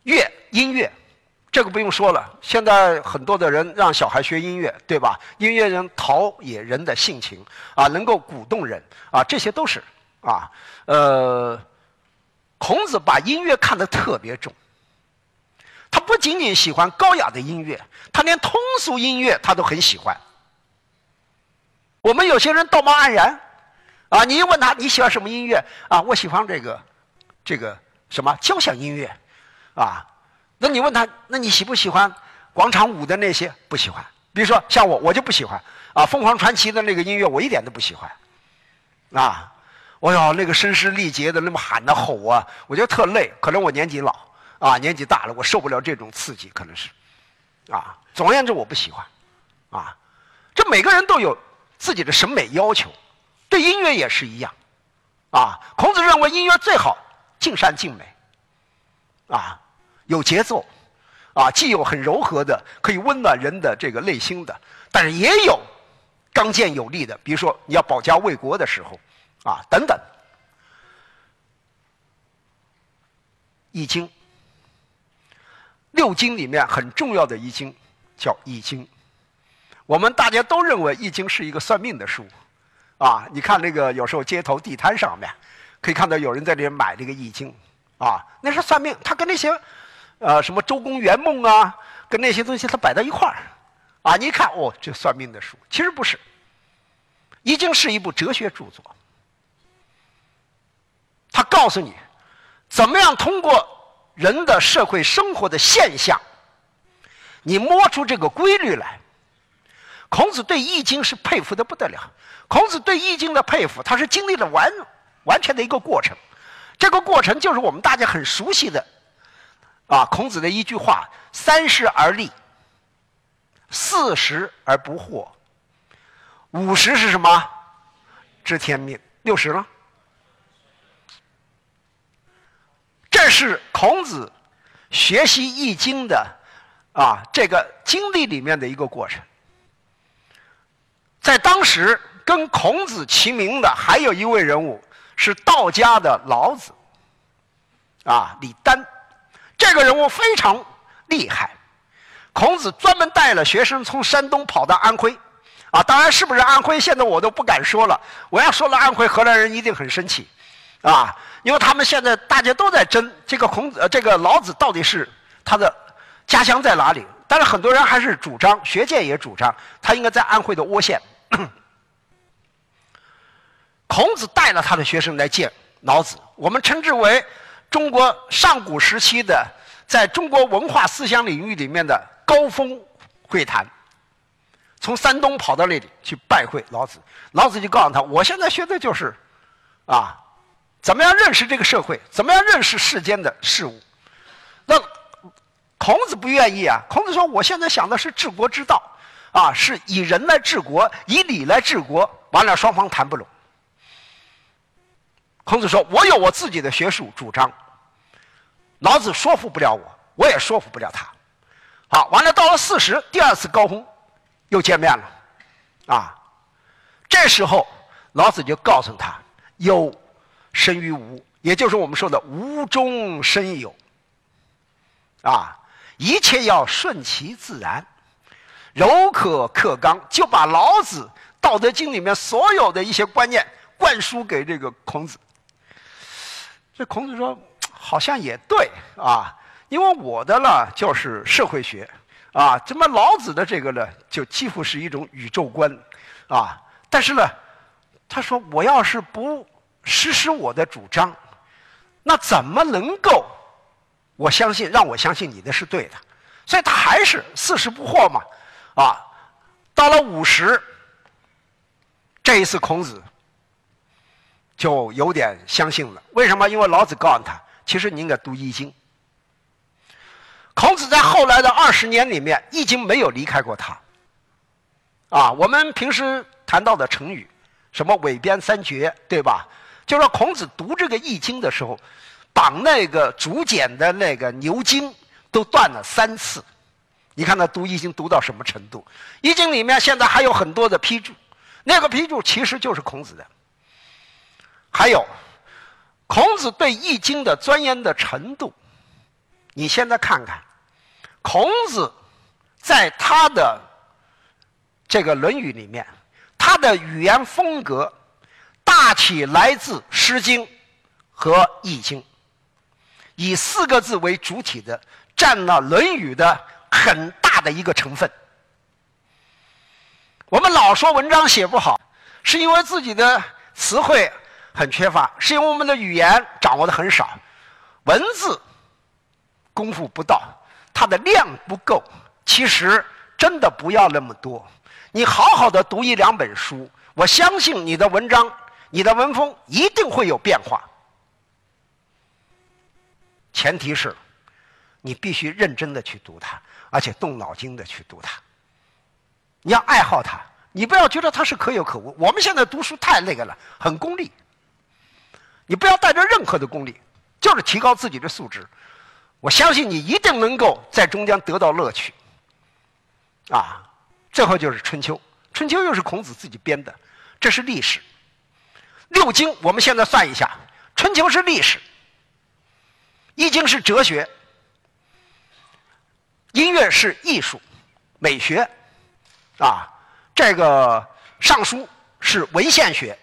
[SPEAKER 1] 乐音乐，这个不用说了，现在很多的人让小孩学音乐，对吧？音乐人陶冶人的性情，啊，能够鼓动人，啊，这些都是啊，呃。孔子把音乐看得特别重，他不仅仅喜欢高雅的音乐，他连通俗音乐他都很喜欢。我们有些人道貌岸然，啊，你一问他你喜欢什么音乐啊？我喜欢这个，这个什么交响音乐，啊，那你问他，那你喜不喜欢广场舞的那些？不喜欢。比如说像我，我就不喜欢啊，凤凰传奇的那个音乐我一点都不喜欢，啊，哎呦，那个声嘶力竭的那么喊的吼啊，我觉得特累。可能我年纪老啊，年纪大了，我受不了这种刺激，可能是，啊，总而言之我不喜欢，啊，这每个人都有自己的审美要求，对音乐也是一样，啊，孔子认为音乐最好尽善尽美，啊，有节奏。啊，既有很柔和的，可以温暖人的这个内心的，但是也有刚健有力的，比如说你要保家卫国的时候，啊，等等。《易经》六经里面很重要的一经叫《易经》，我们大家都认为《易经》是一个算命的书，啊，你看那个有时候街头地摊上面，可以看到有人在这里买这个《易经》，啊，那是算命，他跟那些。呃，什么周公圆梦啊，跟那些东西它摆在一块儿，啊，你一看哦，这算命的书，其实不是，已经是一部哲学著作。他告诉你，怎么样通过人的社会生活的现象，你摸出这个规律来。孔子对《易经》是佩服的不得了。孔子对《易经》的佩服，他是经历了完完全的一个过程，这个过程就是我们大家很熟悉的。啊，孔子的一句话：“三十而立，四十而不惑，五十是什么？知天命。六十了。”这是孔子学习《易经》的啊这个经历里面的一个过程。在当时跟孔子齐名的还有一位人物是道家的老子，啊，李丹。这个人物非常厉害，孔子专门带了学生从山东跑到安徽，啊，当然是不是安徽，现在我都不敢说了。我要说了安徽，河南人一定很生气，啊，因为他们现在大家都在争这个孔子，呃这个老子到底是他的家乡在哪里？但是很多人还是主张，学界也主张他应该在安徽的涡县。孔子带了他的学生来见老子，我们称之为。中国上古时期的，在中国文化思想领域里面的高峰会谈，从山东跑到那里去拜会老子，老子就告诉他：“我现在学的就是，啊，怎么样认识这个社会，怎么样认识世间的事物。”那孔子不愿意啊，孔子说：“我现在想的是治国之道，啊，是以人来治国，以礼来治国。”完了，双方谈不拢。孔子说：“我有我自己的学术主张，老子说服不了我，我也说服不了他。好，完了，到了四十，第二次高峰，又见面了，啊，这时候老子就告诉他：有生于无，也就是我们说的无中生有。啊，一切要顺其自然，柔可克刚，就把老子《道德经》里面所有的一些观念灌输给这个孔子。”这孔子说，好像也对啊，因为我的呢就是社会学，啊，怎么老子的这个呢就几乎是一种宇宙观，啊，但是呢，他说我要是不实施我的主张，那怎么能够我相信让我相信你的是对的？所以他还是四十不惑嘛，啊，到了五十，这一次孔子。就有点相信了，为什么？因为老子告诉他，其实你应该读《易经》。孔子在后来的二十年里面，《易经》没有离开过他。啊，我们平时谈到的成语，什么“尾编三绝”，对吧？就说孔子读这个《易经》的时候，绑那个竹简的那个牛筋都断了三次。你看他读《易经》读到什么程度？《易经》里面现在还有很多的批注，那个批注其实就是孔子的。还有，孔子对《易经》的钻研的程度，你现在看看，孔子在他的这个《论语》里面，他的语言风格大体来自《诗经》和《易经》，以四个字为主体的，占了《论语》的很大的一个成分。我们老说文章写不好，是因为自己的词汇。很缺乏，是因为我们的语言掌握的很少，文字功夫不到，它的量不够。其实真的不要那么多你好好的读一两本书，我相信你的文章、你的文风一定会有变化。前提是，你必须认真的去读它，而且动脑筋的去读它。你要爱好它，你不要觉得它是可有可无。我们现在读书太那个了，很功利。你不要带着任何的功利，就是提高自己的素质。我相信你一定能够在中间得到乐趣。啊，最后就是春秋，春秋又是孔子自己编的，这是历史。六经我们现在算一下，春秋是历史，易经是哲学，音乐是艺术、美学，啊，这个尚书是文献学，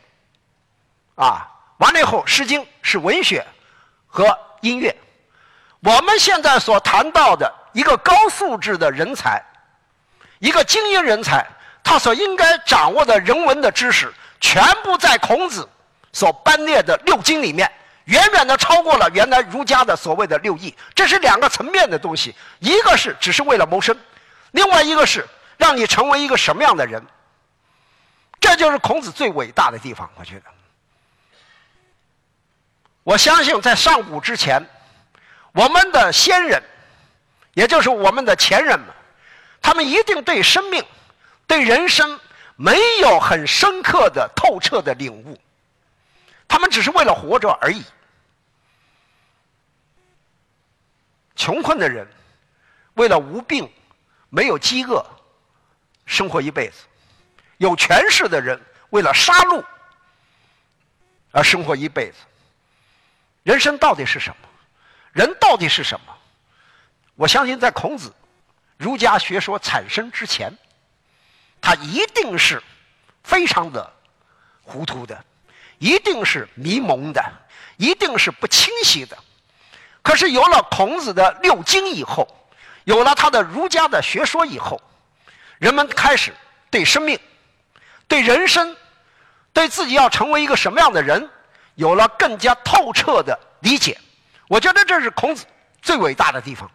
[SPEAKER 1] 啊，完了以后，诗经是文学和音乐。我们现在所谈到的一个高素质的人才。一个精英人才，他所应该掌握的人文的知识，全部在孔子所颁列的六经里面，远远的超过了原来儒家的所谓的六艺。这是两个层面的东西，一个是只是为了谋生，另外一个是让你成为一个什么样的人。这就是孔子最伟大的地方，我觉得。我相信在上古之前，我们的先人，也就是我们的前人们。他们一定对生命、对人生没有很深刻的、透彻的领悟，他们只是为了活着而已。穷困的人为了无病、没有饥饿生活一辈子；有权势的人为了杀戮而生活一辈子。人生到底是什么？人到底是什么？我相信，在孔子。儒家学说产生之前，他一定是非常的糊涂的，一定是迷蒙的，一定是不清晰的。可是有了孔子的六经以后，有了他的儒家的学说以后，人们开始对生命、对人生、对自己要成为一个什么样的人，有了更加透彻的理解。我觉得这是孔子最伟大的地方。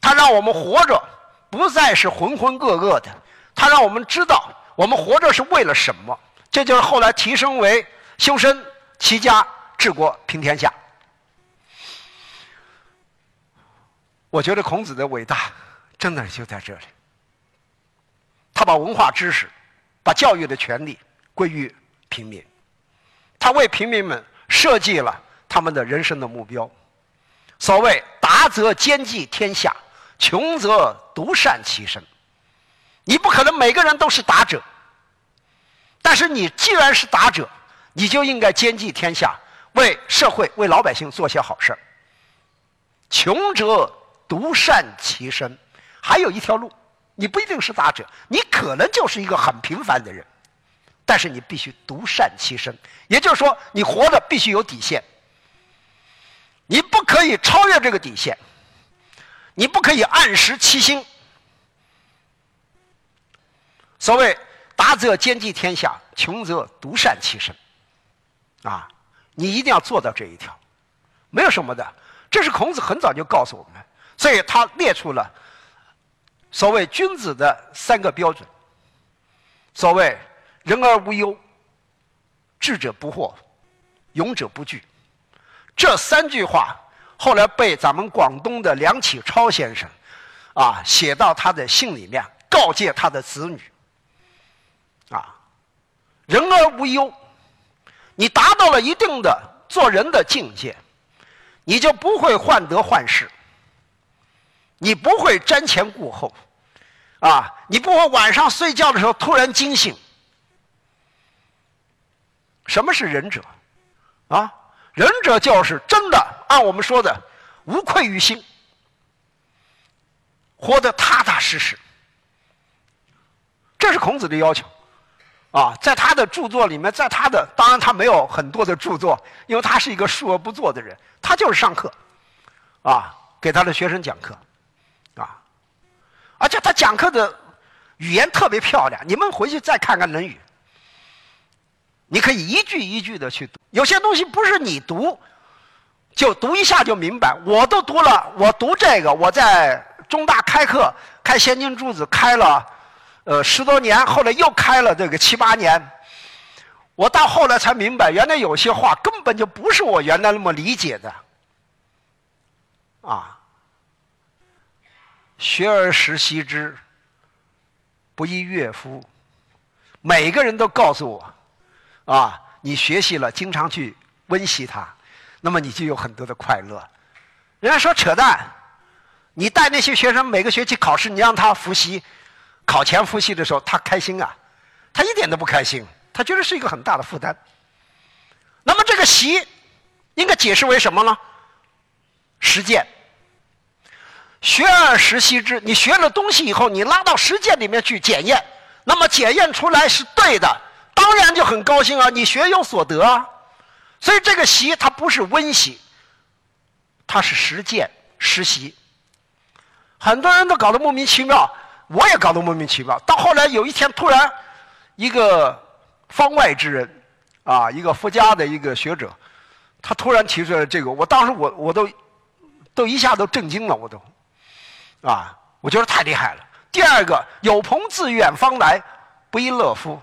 [SPEAKER 1] 他让我们活着不再是浑浑噩噩的，他让我们知道我们活着是为了什么。这就是后来提升为修身齐家治国平天下。我觉得孔子的伟大真的就在这里。他把文化知识、把教育的权利归于平民，他为平民们设计了他们的人生的目标。所谓“达则兼济天下”。穷则独善其身，你不可能每个人都是达者。但是你既然是达者，你就应该兼济天下，为社会、为老百姓做些好事穷则独善其身，还有一条路，你不一定是达者，你可能就是一个很平凡的人，但是你必须独善其身，也就是说，你活的必须有底线，你不可以超越这个底线。你不可以暗识其心。所谓“达则兼济天下，穷则独善其身”，啊，你一定要做到这一条，没有什么的。这是孔子很早就告诉我们，所以他列出了所谓君子的三个标准。所谓“人而无忧，智者不惑，勇者不惧”，这三句话。后来被咱们广东的梁启超先生，啊，写到他的信里面，告诫他的子女，啊，人而无忧，你达到了一定的做人的境界，你就不会患得患失，你不会瞻前顾后，啊，你不会晚上睡觉的时候突然惊醒。什么是仁者？啊？仁者就是真的按我们说的无愧于心，活得踏踏实实。这是孔子的要求啊，在他的著作里面，在他的当然他没有很多的著作，因为他是一个述而不作的人，他就是上课啊，给他的学生讲课啊，而且他讲课的语言特别漂亮，你们回去再看看《论语》。你可以一句一句的去读，有些东西不是你读就读一下就明白。我都读了，我读这个，我在中大开课开《先经诸子》开了呃，十多年，后来又开了这个七八年。我到后来才明白，原来有些话根本就不是我原来那么理解的。啊，学而时习之，不亦乐乎？每个人都告诉我，啊，你学习了，经常去温习它，那么你就有很多的快乐。人家说扯淡，你带那些学生每个学期考试，你让他复习，考前复习的时候，他开心啊？他一点都不开心。他觉得是一个很大的负担。那么这个习应该解释为什么呢？实践，学而时习之。你学了东西以后，你拉到实践里面去检验，那么检验出来是对的，当然就很高兴啊，你学有所得啊。所以这个习它不是温习，它是实践实习。很多人都搞得莫名其妙，我也搞得莫名其妙。到后来有一天，突然一个。方外之人，啊，一个佛家的一个学者，他突然提出来这个，我当时我我都都一下都震惊了，我都，啊，我觉得太厉害了。第二个，有朋自远方来，不亦乐乎？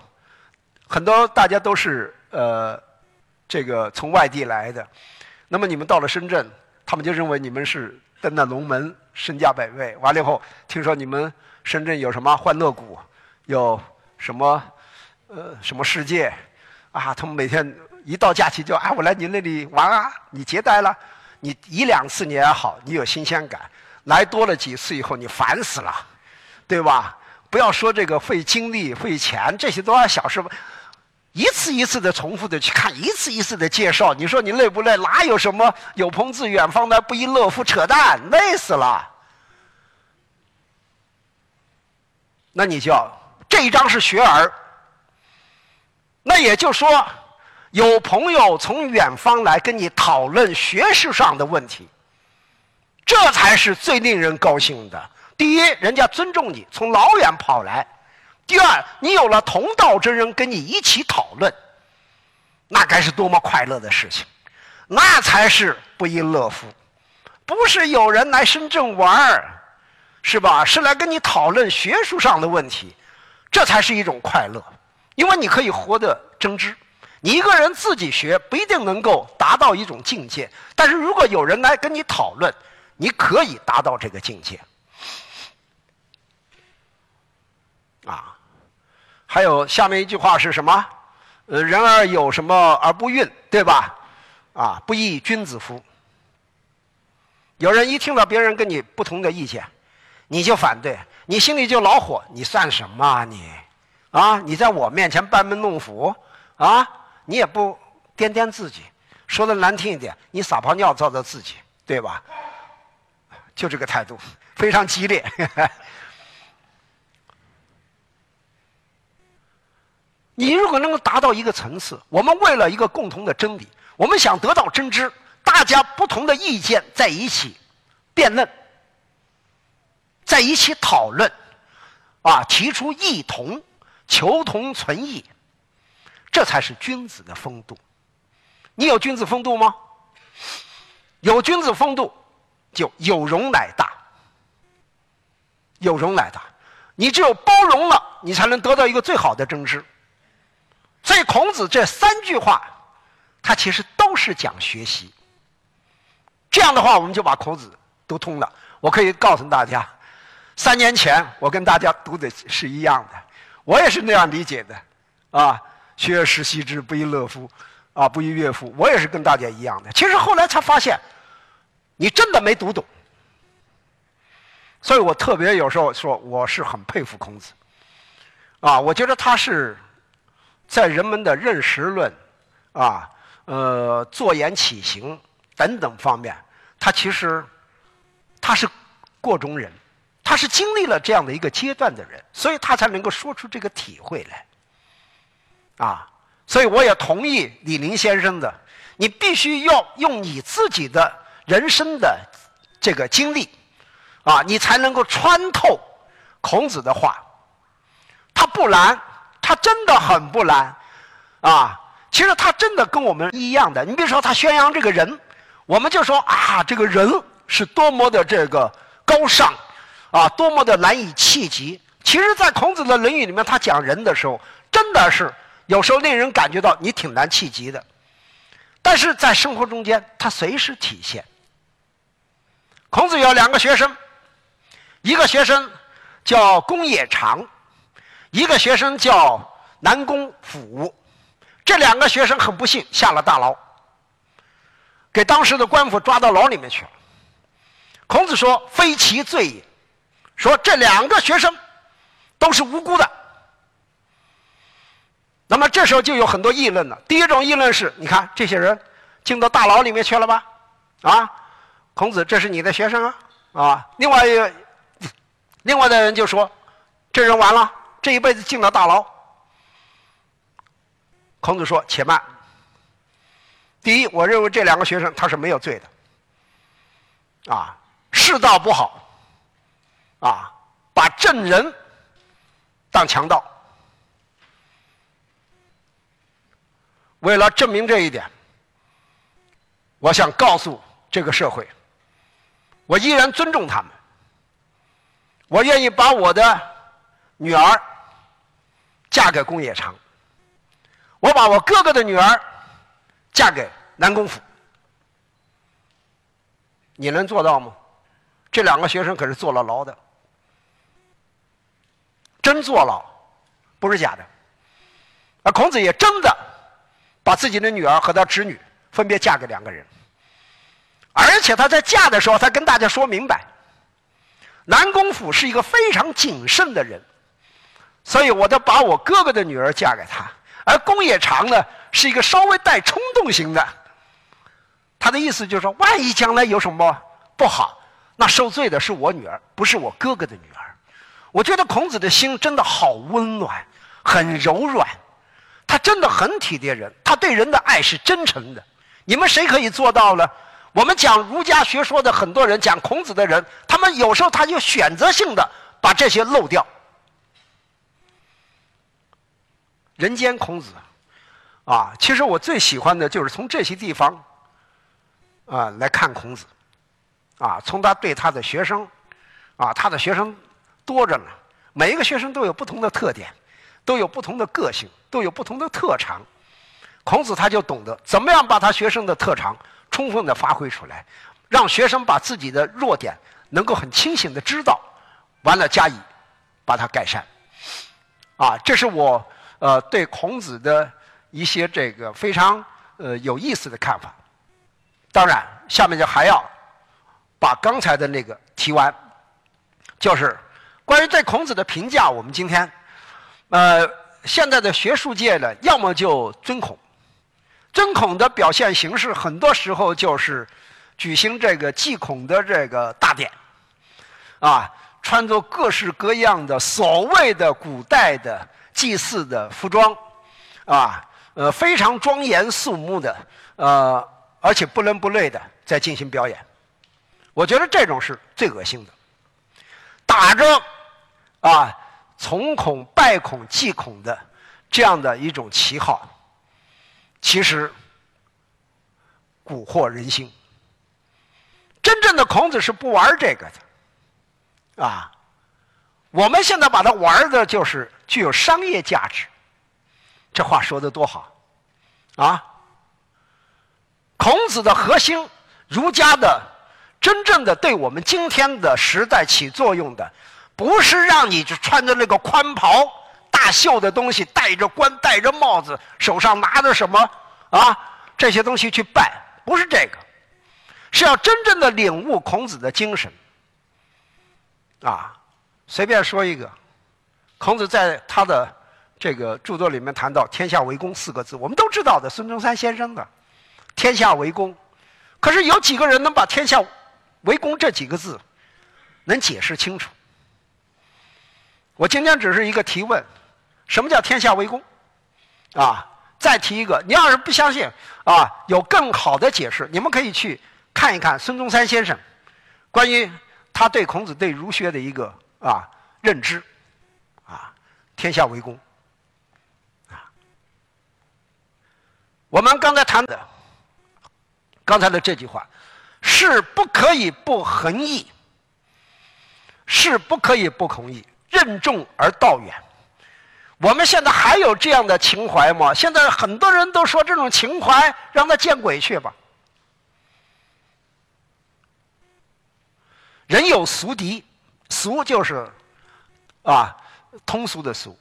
[SPEAKER 1] 很多大家都是呃，这个从外地来的，那么你们到了深圳，他们就认为你们是登了龙门，身价百倍。完了以后，听说你们深圳有什么欢乐谷，有什么？呃，什么世界？啊，他们每天一到假期就啊，我来你那里玩啊，你接待了，你一两次你也好，你有新鲜感。来多了几次以后，你烦死了，对吧？不要说这个费精力、费钱，这些都是小事。一次一次的重复的去看，一次一次的介绍，你说你累不累？哪有什么有朋自远方来，不亦乐乎？扯淡，累死了。那你就要这一章是学而。那也就说，有朋友从远方来跟你讨论学识上的问题，这才是最令人高兴的。第一，人家尊重你，从老远跑来；第二，你有了同道之人跟你一起讨论，那该是多么快乐的事情！那才是不亦乐乎。不是有人来深圳玩儿，是吧？是来跟你讨论学术上的问题，这才是一种快乐。因为你可以活得真知，你一个人自己学不一定能够达到一种境界，但是如果有人来跟你讨论，你可以达到这个境界。啊，还有下面一句话是什么？呃，人而有什么而不愠，对吧？啊，不亦君子乎？有人一听到别人跟你不同的意见，你就反对，你心里就恼火，你算什么啊你？啊！你在我面前班门弄斧，啊！你也不掂掂自己，说的难听一点，你撒泡尿照照自己，对吧？就这个态度，非常激烈。你如果能够达到一个层次，我们为了一个共同的真理，我们想得到真知，大家不同的意见在一起辩论，在一起讨论，啊，提出异同。求同存异，这才是君子的风度。你有君子风度吗？有君子风度，就有容乃大。有容乃大，你只有包容了，你才能得到一个最好的真知。所以孔子这三句话，他其实都是讲学习。这样的话，我们就把孔子读通了。我可以告诉大家，三年前我跟大家读的是一样的。我也是那样理解的，啊，学而时习之，不亦乐乎？啊，不亦乐乎？我也是跟大家一样的。其实后来才发现，你真的没读懂。所以我特别有时候说，我是很佩服孔子，啊，我觉得他是在人们的认识论，啊，呃，坐言起行等等方面，他其实他是过中人。他是经历了这样的一个阶段的人，所以他才能够说出这个体会来。啊，所以我也同意李林先生的，你必须要用你自己的人生的这个经历，啊，你才能够穿透孔子的话。他不难，他真的很不难，啊，其实他真的跟我们一样的。你比如说他宣扬这个人，我们就说啊，这个人是多么的这个高尚。啊，多么的难以企及！其实，在孔子的《论语》里面，他讲人的时候，真的是有时候令人感觉到你挺难企及的。但是在生活中间，他随时体现。孔子有两个学生，一个学生叫公冶长，一个学生叫南宫甫。这两个学生很不幸下了大牢，给当时的官府抓到牢里面去了。孔子说：“非其罪也。”说这两个学生都是无辜的。那么这时候就有很多议论了。第一种议论是：你看这些人进到大牢里面去了吧？啊，孔子，这是你的学生啊？啊，另外一个，另外的人就说：这人完了，这一辈子进了大牢。孔子说：“且慢。第一，我认为这两个学生他是没有罪的。啊，世道不好，啊，把证人当强盗。为了证明这一点，我想告诉这个社会，我依然尊重他们。我愿意把我的女儿嫁给公冶长。”我把我哥哥的女儿嫁给南宫府，你能做到吗？这两个学生可是坐了牢的，真坐牢，不是假的。而孔子也真的把自己的女儿和他侄女分别嫁给两个人，而且他在嫁的时候，他跟大家说明白，南宫府是一个非常谨慎的人，所以我得把我哥哥的女儿嫁给他。而公冶长呢，是一个稍微带冲动型的。他的意思就是说，万一将来有什么不好，那受罪的是我女儿，不是我哥哥的女儿。我觉得孔子的心真的好温暖，很柔软，他真的很体贴人，他对人的爱是真诚的。你们谁可以做到呢？我们讲儒家学说的很多人，讲孔子的人，他们有时候他就选择性的把这些漏掉。人间孔子，啊，其实我最喜欢的就是从这些地方，啊来看孔子，啊，从他对他的学生，啊，他的学生多着呢，每一个学生都有不同的特点，都有不同的个性，都有不同的特长，孔子他就懂得怎么样把他学生的特长充分的发挥出来，让学生把自己的弱点能够很清醒的知道，完了加以把它改善，啊，这是我。呃，对孔子的一些这个非常呃有意思的看法。当然，下面就还要把刚才的那个提完，就是关于对孔子的评价。我们今天呃现在的学术界呢，要么就尊孔，尊孔的表现形式，很多时候就是举行这个祭孔的这个大典，啊，穿着各式各样的所谓的古代的。祭祀的服装，啊，呃，非常庄严肃穆的，呃，而且不伦不类的在进行表演，我觉得这种是最恶心的。打着啊从孔拜孔祭孔的这样的一种旗号，其实蛊惑人心。真正的孔子是不玩这个的，啊。我们现在把它玩的就是具有商业价值，这话说的多好，啊！孔子的核心，儒家的真正的对我们今天的时代起作用的，不是让你就穿着那个宽袍大袖的东西，戴着冠戴着帽子，手上拿着什么啊这些东西去拜，不是这个，是要真正的领悟孔子的精神，啊。随便说一个，孔子在他的这个著作里面谈到“天下为公”四个字，我们都知道的，孙中山先生的“天下为公”。可是有几个人能把“天下为公”这几个字能解释清楚？我今天只是一个提问：什么叫“天下为公”？啊，再提一个，你要是不相信啊，有更好的解释，你们可以去看一看孙中山先生关于他对孔子、对儒学的一个。啊，认知，啊，天下为公，啊，我们刚才谈的，刚才的这句话，是不可以不恒毅，是不可以不弘毅。任重而道远。我们现在还有这样的情怀吗？现在很多人都说这种情怀让他见鬼去吧。人有俗敌，俗就是啊通俗的俗，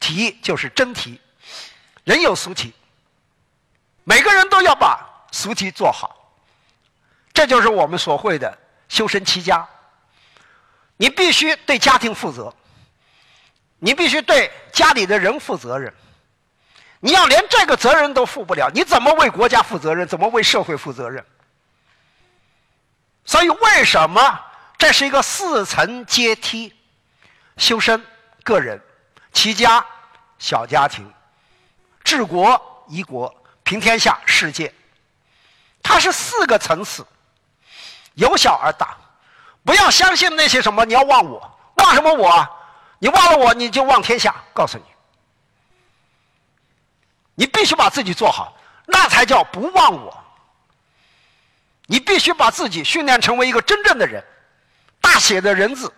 [SPEAKER 1] 题就是真题。人有俗题，每个人都要把俗题做好。这就是我们所会的修身齐家。你必须对家庭负责，你必须对家里的人负责任。你要连这个责任都负不了，你怎么为国家负责任？怎么为社会负责任？所以，为什么这是一个四层阶梯？修身、个人、齐家、小家庭、治国、宜国、平天下、世界，它是四个层次。由小而大，不要相信那些什么，你要忘我，忘什么我？你忘了我，你就忘天下。告诉你，你必须把自己做好，那才叫不忘我。你必须把自己训练成为一个真正的人，大写的人字，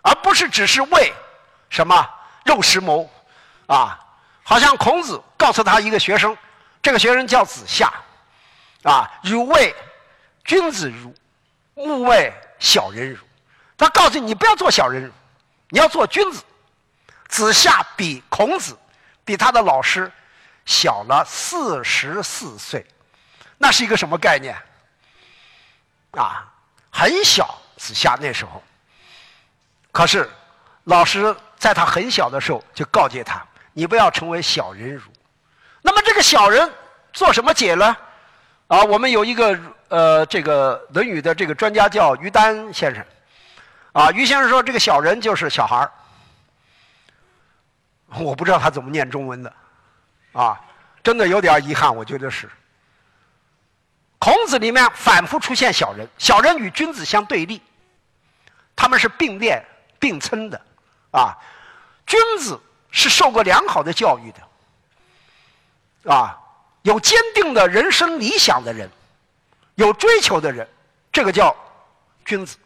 [SPEAKER 1] 而不是只是为什么肉食谋啊？好像孔子告诉他一个学生，这个学生叫子夏，啊，汝谓君子如。勿为小人辱，他告诉你，你不要做小人，你要做君子。子夏比孔子，比他的老师小了四十四岁，那是一个什么概念？啊，很小，子夏那时候。可是，老师在他很小的时候就告诫他，你不要成为小人辱。那么这个小人做什么解呢？啊，我们有一个。呃，这个《论语》的这个专家叫于丹先生，啊，于先生说这个小人就是小孩儿，我不知道他怎么念中文的，啊，真的有点遗憾，我觉得是。孔子里面反复出现小人，小人与君子相对立，他们是并列并称的，啊，君子是受过良好的教育的，啊，有坚定的人生理想的人。有追求的人，这个叫君子；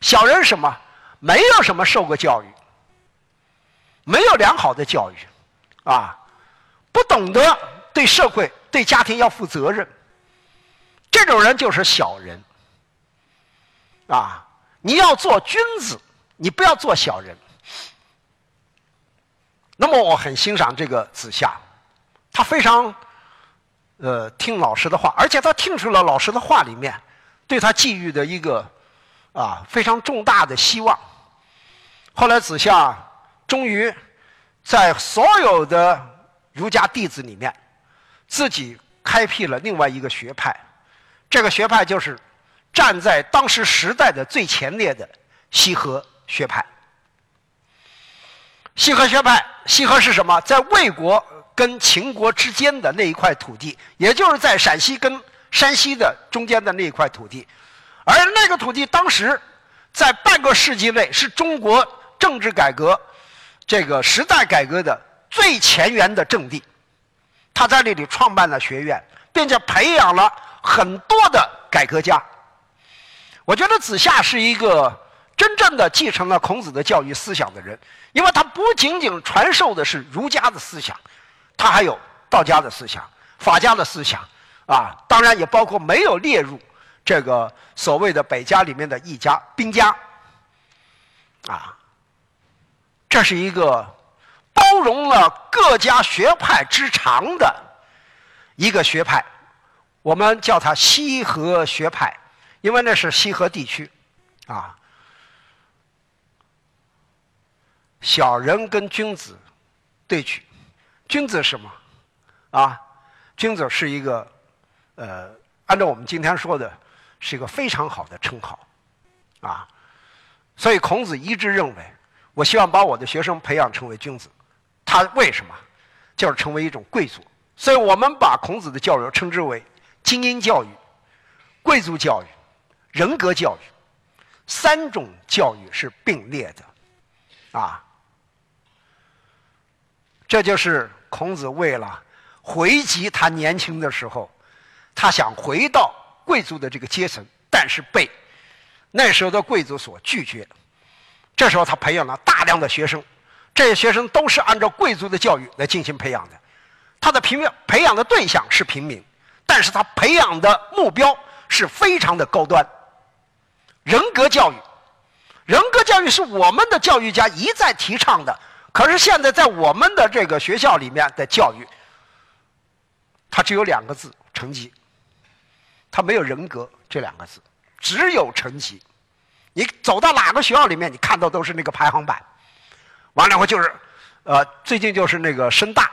[SPEAKER 1] 小人什么？没有什么受过教育，没有良好的教育，啊，不懂得对社会、对家庭要负责任。这种人就是小人。啊，你要做君子，你不要做小人。那么我很欣赏这个子夏，他非常。呃，听老师的话，而且他听出了老师的话里面对他寄予的一个啊非常重大的希望。后来子夏终于在所有的儒家弟子里面，自己开辟了另外一个学派。这个学派就是站在当时时代的最前列的西河学派。西河学派，西河是什么？在魏国。跟秦国之间的那一块土地，也就是在陕西跟山西的中间的那一块土地，而那个土地当时在半个世纪内是中国政治改革、这个时代改革的最前沿的阵地。他在那里创办了学院，并且培养了很多的改革家。我觉得子夏是一个真正的继承了孔子的教育思想的人，因为他不仅仅传授的是儒家的思想。他还有道家的思想、法家的思想，啊，当然也包括没有列入这个所谓的北家里面的一家兵家，啊，这是一个包容了各家学派之长的一个学派，我们叫它西河学派，因为那是西河地区，啊，小人跟君子对取。君子什么？啊，君子是一个，呃，按照我们今天说的，是一个非常好的称号，啊，所以孔子一致认为，我希望把我的学生培养成为君子。他为什么？就是成为一种贵族。所以我们把孔子的教育称之为精英教育、贵族教育、人格教育，三种教育是并列的，啊。这就是孔子为了回击他年轻的时候，他想回到贵族的这个阶层，但是被那时候的贵族所拒绝。这时候他培养了大量的学生，这些学生都是按照贵族的教育来进行培养的。他的平民培养的对象是平民，但是他培养的目标是非常的高端。人格教育，人格教育是我们的教育家一再提倡的。可是现在在我们的这个学校里面的教育，它只有两个字：成绩。它没有人格这两个字，只有成绩。你走到哪个学校里面，你看到都是那个排行榜。完了以后就是，呃，最近就是那个深大，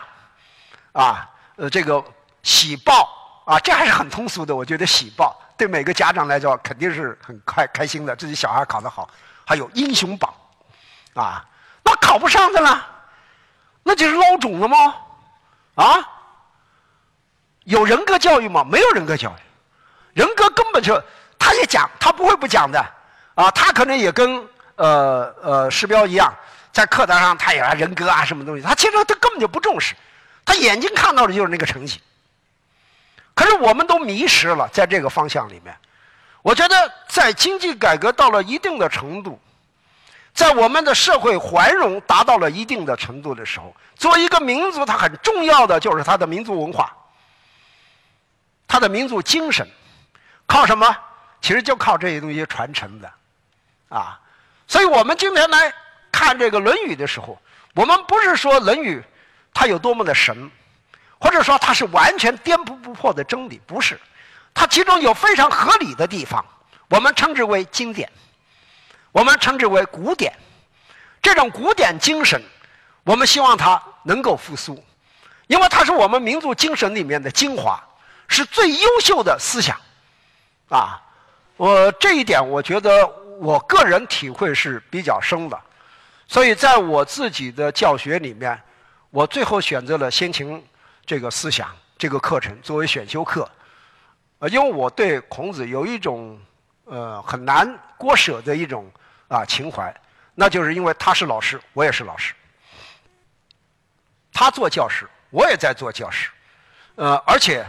[SPEAKER 1] 啊，呃，这个喜报啊，这还是很通俗的。我觉得喜报对每个家长来说肯定是很开开心的，自己小孩考得好。还有英雄榜，啊，那考不上的了，那就是捞种了吗？啊，有人格教育吗？没有人格教育。人格根本就，他也讲，他不会不讲的，啊，他可能也跟呃呃师标一样，在课堂上他也人格啊什么东西，他其实他根本就不重视，他眼睛看到的就是那个成绩。可是我们都迷失了在这个方向里面，我觉得在经济改革到了一定的程度，在我们的社会繁荣达到了一定的程度的时候，作为一个民族，它很重要的就是它的民族文化，它的民族精神。靠什么？其实就靠这些东西传承的，啊！所以我们今天来看这个《论语》的时候，我们不是说《论语》它有多么的神，或者说它是完全颠扑不破的真理，不是。它其中有非常合理的地方，我们称之为经典，我们称之为古典。这种古典精神，我们希望它能够复苏，因为它是我们民族精神里面的精华，是最优秀的思想。啊，我这一点我觉得我个人体会是比较深的，所以在我自己的教学里面，我最后选择了先秦这个思想这个课程作为选修课，呃，因为我对孔子有一种呃很难割舍的一种啊情怀，那就是因为他是老师，我也是老师，他做教师，我也在做教师，呃，而且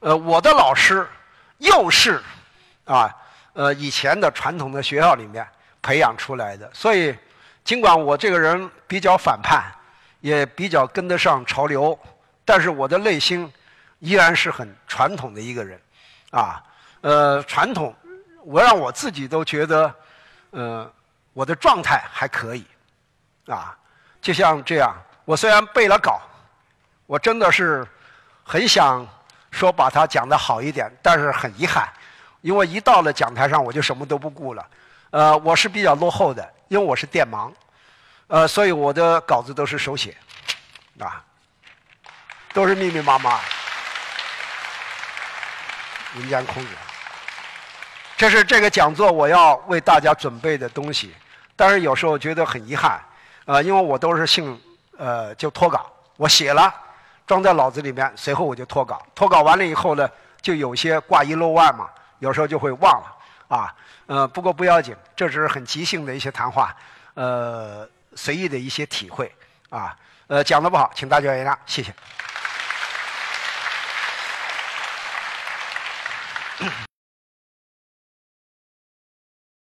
[SPEAKER 1] 呃我的老师又是。啊，呃，以前的传统的学校里面培养出来的，所以尽管我这个人比较反叛，也比较跟得上潮流，但是我的内心依然是很传统的一个人，啊，呃，传统，我让我自己都觉得，呃，我的状态还可以，啊，就像这样，我虽然背了稿，我真的是很想说把它讲得好一点，但是很遗憾。因为一到了讲台上，我就什么都不顾了。呃，我是比较落后的，因为我是电盲，呃，所以我的稿子都是手写，啊，都是密密麻麻。民间空子，这是这个讲座我要为大家准备的东西。但是有时候觉得很遗憾，呃，因为我都是姓，呃，就脱稿，我写了，装在脑子里面，随后我就脱稿，脱稿完了以后呢，就有些挂一漏万嘛，有时候就会忘了，啊，呃，不过不要紧，这只是很即兴的一些谈话，呃，随意的一些体会，啊，呃，讲的不好，请大家原谅，谢谢。